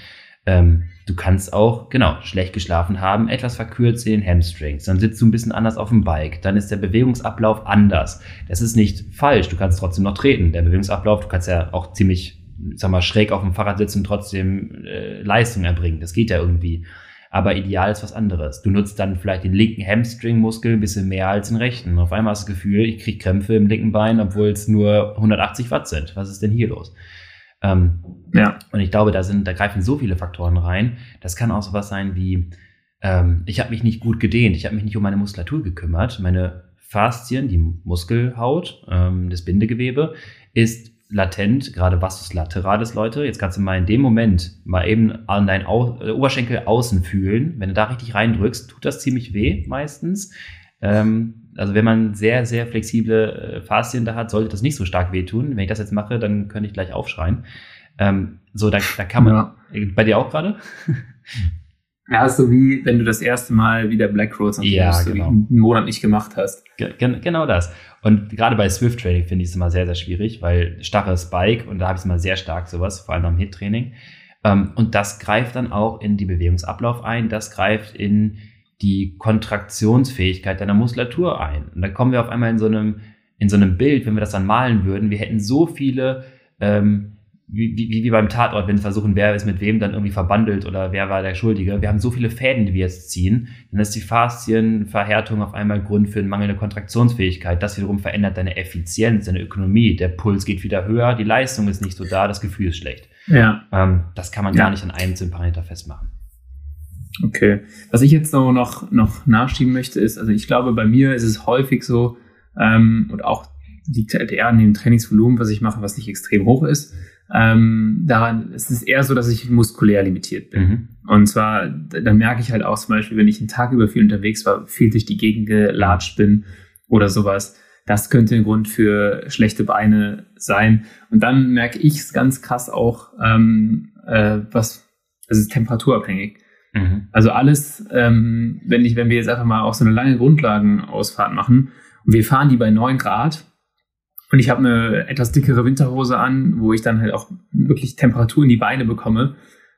Ähm, du kannst auch, genau, schlecht geschlafen haben, etwas verkürzt in den Hamstrings. Dann sitzt du ein bisschen anders auf dem Bike. Dann ist der Bewegungsablauf anders. Das ist nicht falsch. Du kannst trotzdem noch treten. Der Bewegungsablauf, du kannst ja auch ziemlich, sag mal, schräg auf dem Fahrrad sitzen und trotzdem äh, Leistung erbringen. Das geht ja irgendwie aber ideal ist was anderes. Du nutzt dann vielleicht den linken Hamstring-Muskel ein bisschen mehr als den rechten. Auf einmal hast du das Gefühl, ich kriege Krämpfe im linken Bein, obwohl es nur 180 Watt sind. Was ist denn hier los? Ähm, ja. Und ich glaube, da sind, da greifen so viele Faktoren rein. Das kann auch sowas sein wie, ähm, ich habe mich nicht gut gedehnt, ich habe mich nicht um meine Muskulatur gekümmert. Meine Faszien, die Muskelhaut, ähm, das Bindegewebe, ist latent, gerade Vastus lateralis, Leute. Jetzt kannst du mal in dem Moment mal eben an deinen Au äh, Oberschenkel außen fühlen. Wenn du da richtig reindrückst, tut das ziemlich weh meistens. Ähm, also wenn man sehr, sehr flexible äh, Faszien da hat, sollte das nicht so stark wehtun. Wenn ich das jetzt mache, dann könnte ich gleich aufschreien. Ähm, so, da, da kann man. Ja. Bei dir auch gerade? Ja, so wie wenn du das erste Mal wieder Black Rose ja, genau. einen Monat nicht gemacht hast. Ge genau das. Und gerade bei Swift Training finde ich es immer sehr, sehr schwierig, weil starres Bike und da habe ich es immer sehr stark sowas, vor allem am Hit Training. Ähm, und das greift dann auch in die Bewegungsablauf ein, das greift in die Kontraktionsfähigkeit deiner Muskulatur ein. Und da kommen wir auf einmal in so einem, in so einem Bild, wenn wir das dann malen würden, wir hätten so viele ähm, wie, wie, wie beim Tatort, wenn wir versuchen, wer ist mit wem dann irgendwie verbandelt oder wer war der Schuldige. Wir haben so viele Fäden, die wir jetzt ziehen. Dann ist die Faszienverhärtung auf einmal Grund für eine mangelnde Kontraktionsfähigkeit. Das wiederum verändert deine Effizienz, deine Ökonomie. Der Puls geht wieder höher, die Leistung ist nicht so da, das Gefühl ist schlecht. Ja. Ähm, das kann man ja. gar nicht an einem Parameter festmachen. Okay. Was ich jetzt so noch, noch nachschieben möchte, ist, also ich glaube, bei mir ist es häufig so, ähm, und auch liegt halt eher an dem Trainingsvolumen, was ich mache, was nicht extrem hoch ist, ähm, daran es ist eher so, dass ich muskulär limitiert bin. Mhm. Und zwar, dann merke ich halt auch zum Beispiel, wenn ich einen Tag über viel unterwegs war, viel durch die Gegend gelatscht bin oder sowas. Das könnte ein Grund für schlechte Beine sein. Und dann merke ich es ganz krass auch, ähm, äh, was, es ist temperaturabhängig. Mhm. Also alles, ähm, wenn ich, wenn wir jetzt einfach mal auch so eine lange Grundlagenausfahrt machen und wir fahren die bei neun Grad, und ich habe eine etwas dickere Winterhose an, wo ich dann halt auch wirklich Temperatur in die Beine bekomme.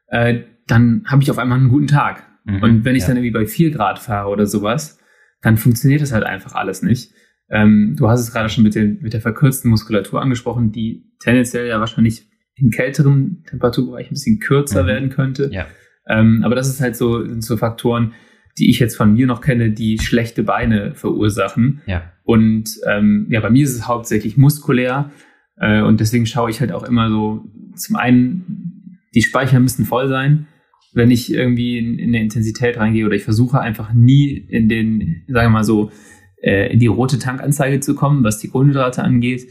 Äh, dann habe ich auf einmal einen guten Tag. Mhm, und wenn ich ja. dann irgendwie bei vier Grad fahre oder sowas, dann funktioniert das halt einfach alles nicht. Ähm, du hast es gerade schon mit, den, mit der verkürzten Muskulatur angesprochen, die tendenziell ja wahrscheinlich in kälteren Temperaturbereich ein bisschen kürzer mhm. werden könnte. Ja. Ähm, aber das ist halt so, sind so Faktoren, die ich jetzt von mir noch kenne, die schlechte Beine verursachen. Ja. Und ähm, ja, bei mir ist es hauptsächlich muskulär. Äh, und deswegen schaue ich halt auch immer so, zum einen, die Speicher müssen voll sein, wenn ich irgendwie in, in eine Intensität reingehe oder ich versuche einfach nie in den, sagen wir mal so, äh, in die rote Tankanzeige zu kommen, was die Kohlenhydrate angeht.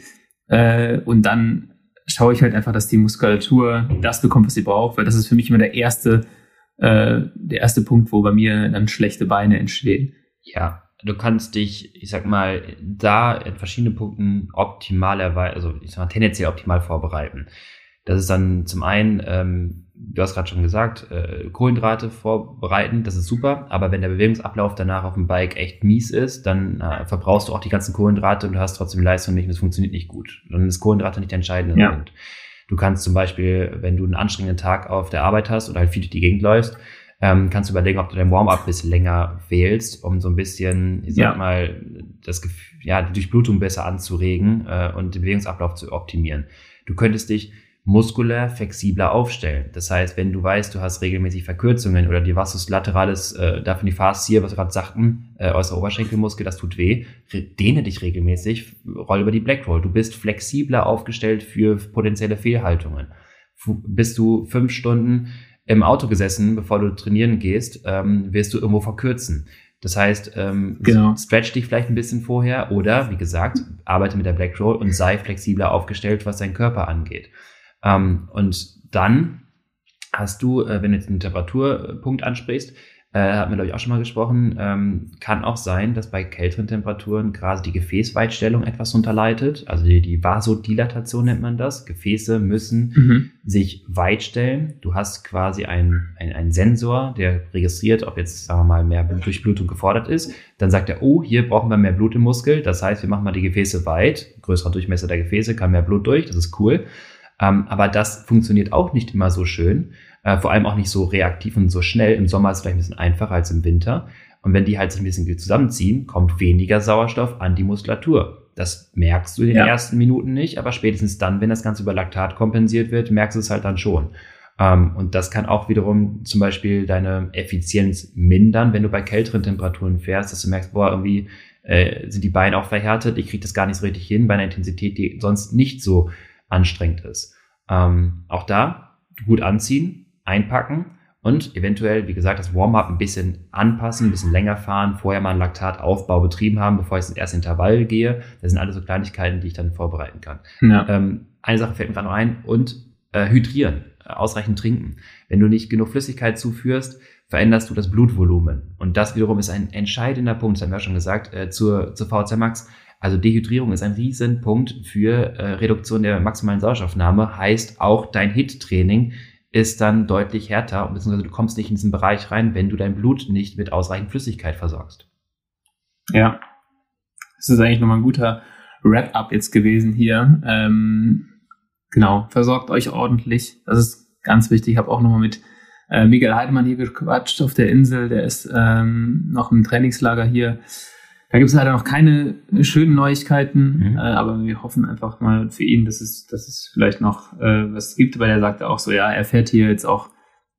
Äh, und dann schaue ich halt einfach, dass die Muskulatur das bekommt, was sie braucht, weil das ist für mich immer der erste äh, der erste Punkt, wo bei mir dann schlechte Beine entstehen. Ja, du kannst dich, ich sag mal, da in verschiedenen Punkten optimalerweise, also ich sag mal, tendenziell optimal vorbereiten. Das ist dann zum einen, ähm, du hast gerade schon gesagt, äh, Kohlenhydrate vorbereiten, das ist super, aber wenn der Bewegungsablauf danach auf dem Bike echt mies ist, dann äh, verbrauchst du auch die ganzen Kohlenhydrate und du hast trotzdem Leistung nicht und es funktioniert nicht gut. Dann ist Kohlenhydrate nicht der entscheidende Ja. Punkt. Du kannst zum Beispiel, wenn du einen anstrengenden Tag auf der Arbeit hast oder halt viel durch die Gegend läufst, ähm, kannst du überlegen, ob du dein Warm-up ein bisschen länger wählst, um so ein bisschen, ich sag Ja. mal, das Gefühl, ja, die Durchblutung besser anzuregen äh, und den Bewegungsablauf zu optimieren. Du könntest dich muskulär flexibler aufstellen. Das heißt, wenn du weißt, du hast regelmäßig Verkürzungen oder dir was lateralis, äh, davon die Faszie, was wir gerade sagten, äh, äußere Oberschenkelmuskel, das tut weh, dehne dich regelmäßig, roll über die Black Roll. Du bist flexibler aufgestellt für potenzielle Fehlhaltungen. Fu- Bist du fünf Stunden im Auto gesessen, bevor du trainieren gehst, ähm, wirst du irgendwo verkürzen. Das heißt, ähm, Genau. stretch dich vielleicht ein bisschen vorher oder, wie gesagt, arbeite mit der Black Roll und sei flexibler aufgestellt, was deinen Körper angeht. Ähm, und dann hast du, äh, wenn du jetzt einen Temperaturpunkt ansprichst, äh, hatten wir, glaube ich, auch schon mal gesprochen, ähm, kann auch sein, dass bei kälteren Temperaturen gerade die Gefäßweitstellung etwas unterleitet. Also die, die Vasodilatation nennt man das. Gefäße müssen Mhm. sich weit stellen. Du hast quasi einen ein, ein Sensor, der registriert, ob jetzt, sagen wir mal, mehr Durchblutung gefordert ist. Dann sagt er, oh, hier brauchen wir mehr Blut im Muskel. Das heißt, wir machen mal die Gefäße weit. Größerer Durchmesser der Gefäße, kann mehr Blut durch. Das ist cool. Ähm, aber das funktioniert auch nicht immer so schön. Äh, vor allem auch nicht so reaktiv und so schnell. Im Sommer ist es vielleicht ein bisschen einfacher als im Winter. Und wenn die halt sich ein bisschen zusammenziehen, kommt weniger Sauerstoff an die Muskulatur. Das merkst du in den Ja. ersten Minuten nicht, aber spätestens dann, wenn das Ganze über Laktat kompensiert wird, merkst du es halt dann schon. Ähm, und das kann auch wiederum zum Beispiel deine Effizienz mindern, wenn du bei kälteren Temperaturen fährst, dass du merkst, boah, irgendwie äh, sind die Beine auch verhärtet, ich kriege das gar nicht so richtig hin bei einer Intensität, die sonst nicht so anstrengend ist. Ähm, auch da gut anziehen, einpacken und eventuell, wie gesagt, das Warm-up ein bisschen anpassen, ein bisschen länger fahren, vorher mal einen Laktataufbau betrieben haben, bevor ich ins erste Intervall gehe. Das sind alles so Kleinigkeiten, die ich dann vorbereiten kann. Ja. Ähm, eine Sache fällt mir gerade noch ein und äh, hydrieren, äh, ausreichend trinken. Wenn du nicht genug Flüssigkeit zuführst, veränderst du das Blutvolumen. Und das wiederum ist ein entscheidender Punkt, das haben wir ja schon gesagt, äh, zur, zur VHC Max. Also Dehydrierung ist ein Riesenpunkt für äh, Reduktion der maximalen Sauerstoffnahme, heißt auch dein HIT-Training ist dann deutlich härter, beziehungsweise du kommst nicht in diesen Bereich rein, wenn du dein Blut nicht mit ausreichend Flüssigkeit versorgst. Ja. Das ist eigentlich nochmal ein guter Wrap-up jetzt gewesen hier. Ähm, genau, versorgt euch ordentlich. Das ist ganz wichtig. Ich habe auch nochmal mit äh, Miguel Heidemann hier gequatscht auf der Insel. Der ist ähm, noch im Trainingslager hier. Da gibt es leider noch keine schönen Neuigkeiten, Mhm. äh, aber wir hoffen einfach mal für ihn, dass es, dass es vielleicht noch äh, was gibt, weil er sagte auch so, ja, er fährt hier jetzt auch,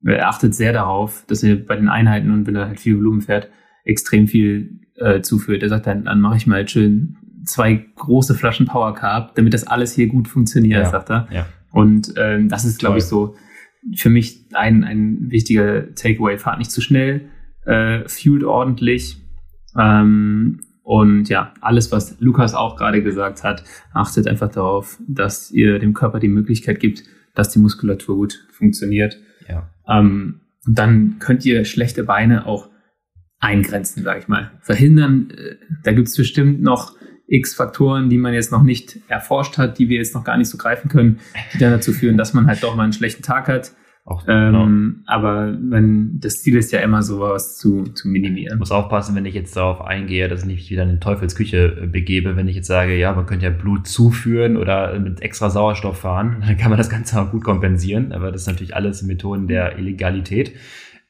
er achtet sehr darauf, dass er bei den Einheiten und wenn er halt viel Volumen fährt, extrem viel äh, zuführt. Er sagt dann, dann mache ich mal schön zwei große Flaschen Power Carb, damit das alles hier gut funktioniert, Ja. sagt er. Ja. Und ähm, das ist, glaube ich, so für mich ein, ein wichtiger Takeaway. Fahrt nicht zu schnell, äh, fuelt ordentlich. Ähm, und ja, alles, was Lukas auch gerade gesagt hat, achtet einfach darauf, dass ihr dem Körper die Möglichkeit gibt, dass die Muskulatur gut funktioniert. Ja. Ähm, und dann könnt ihr schlechte Beine auch eingrenzen, sage ich mal. Verhindern, äh, da gibt es bestimmt noch x Faktoren, die man jetzt noch nicht erforscht hat, die wir jetzt noch gar nicht so greifen können, die dann dazu führen, dass man halt doch mal einen schlechten Tag hat. Auch, genau. Ähm, Aber wenn das Ziel ist ja immer sowas zu, zu Ich minimieren. muss aufpassen, wenn ich jetzt darauf eingehe, dass ich nicht wieder in den Teufelsküche äh, begebe, wenn ich jetzt sage, ja, man könnte ja Blut zuführen oder mit extra Sauerstoff fahren, dann kann man das Ganze auch gut kompensieren. Aber das ist natürlich alles Methoden der Illegalität.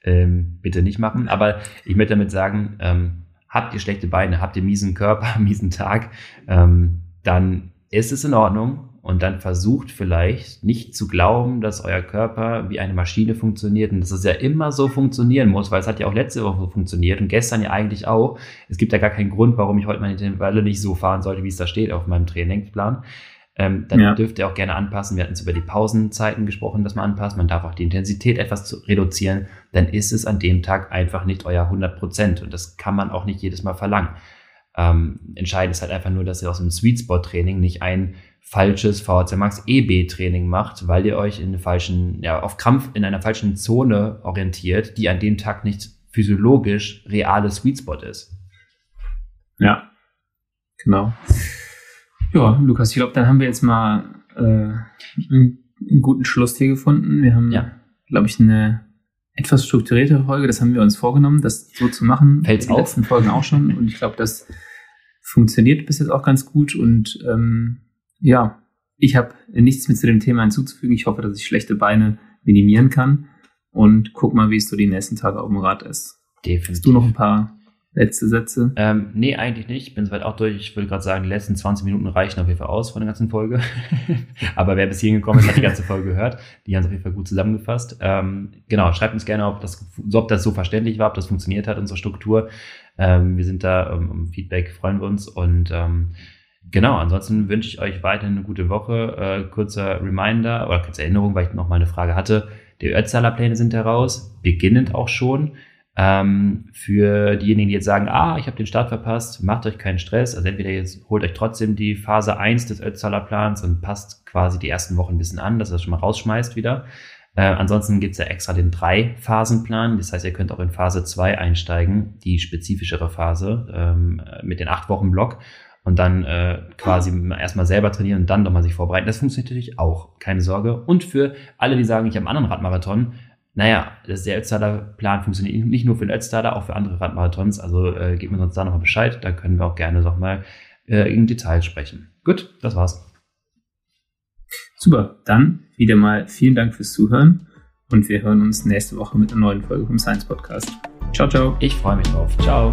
Ähm, bitte nicht machen. Aber ich möchte damit sagen, ähm, habt ihr schlechte Beine, habt ihr miesen Körper, miesen Tag, ähm, dann ist es in Ordnung. Und dann versucht vielleicht nicht zu glauben, dass euer Körper wie eine Maschine funktioniert und dass es ja immer so funktionieren muss, weil es hat ja auch letzte Woche funktioniert und gestern ja eigentlich auch. Es gibt ja gar keinen Grund, warum ich heute meine Intervalle nicht so fahren sollte, wie es da steht auf meinem Trainingsplan. Ähm, dann Ja. dürft ihr auch gerne anpassen. Wir hatten es über die Pausenzeiten gesprochen, dass man anpasst. Man darf auch die Intensität etwas zu reduzieren. Dann ist es an dem Tag einfach nicht euer 100 Prozent. Und das kann man auch nicht jedes Mal verlangen. Ähm, entscheidend ist halt einfach nur, dass ihr aus dem Sweet Spot Training nicht ein falsches VHC Max EB Training macht, weil ihr euch in einer falschen, ja, auf Krampf in einer falschen Zone orientiert, die an dem Tag nicht physiologisch reale Sweet Spot ist. Ja, genau. Ja, Lukas, ich glaube, dann haben wir jetzt mal äh, einen, einen guten Schluss hier gefunden. Wir haben, Ja. glaube ich, eine etwas strukturiertere Folge. Das haben wir uns vorgenommen, das so zu machen. Fällt's Die auf? letzten Folgen auch schon. Und ich glaube, das funktioniert bis jetzt auch ganz gut. Und ähm, ja, ich habe nichts mehr zu dem Thema hinzuzufügen. Ich hoffe, dass ich schlechte Beine minimieren kann. Und guck mal, wie es so die nächsten Tage auf dem Rad ist. Definitiv. Hast du noch ein paar letzte Sätze? Ähm, nee, eigentlich nicht. Ich bin soweit auch durch. Ich würde gerade sagen, die letzten 20 Minuten reichen auf jeden Fall aus von der ganzen Folge. Aber wer bis hierhin gekommen ist, hat die ganze Folge gehört. Die haben es auf jeden Fall gut zusammengefasst. Ähm, genau, schreibt uns gerne, ob das, so, ob das so verständlich war, ob das funktioniert hat, unsere Struktur. Ähm, wir sind da um, um Feedback, freuen wir uns. Und ähm, genau, ansonsten wünsche ich euch weiterhin eine gute Woche. Äh, kurzer Reminder oder kurze Erinnerung, weil ich noch mal eine Frage hatte. Die Ötzaler-Pläne sind heraus, beginnend auch schon. Ähm, für diejenigen, die jetzt sagen, ah, ich habe den Start verpasst, macht euch keinen Stress. Also entweder jetzt holt euch trotzdem die Phase 1 des Ötzaler Plans und passt quasi die ersten Wochen ein bisschen an, dass ihr das schon mal rausschmeißt wieder. Äh, ansonsten gibt's ja extra den Drei-Phasen-Plan. Das heißt, ihr könnt auch in Phase 2 einsteigen, die spezifischere Phase ähm, mit den acht Wochen Block und dann äh, quasi erstmal selber trainieren und dann nochmal sich vorbereiten. Das funktioniert natürlich auch, keine Sorge. Und für alle, die sagen, ich habe einen anderen Radmarathon, naja, das, der Ötztaler-Plan funktioniert nicht nur für den Ötztaler, auch für andere Radmarathons. Also äh, gebt mir uns da nochmal Bescheid, da können wir auch gerne nochmal äh, in Details sprechen. Gut, das war's. Super, dann wieder mal vielen Dank fürs Zuhören und wir hören uns nächste Woche mit einer neuen Folge vom Science Podcast. Ciao, ciao. Ich freue mich drauf. Ciao.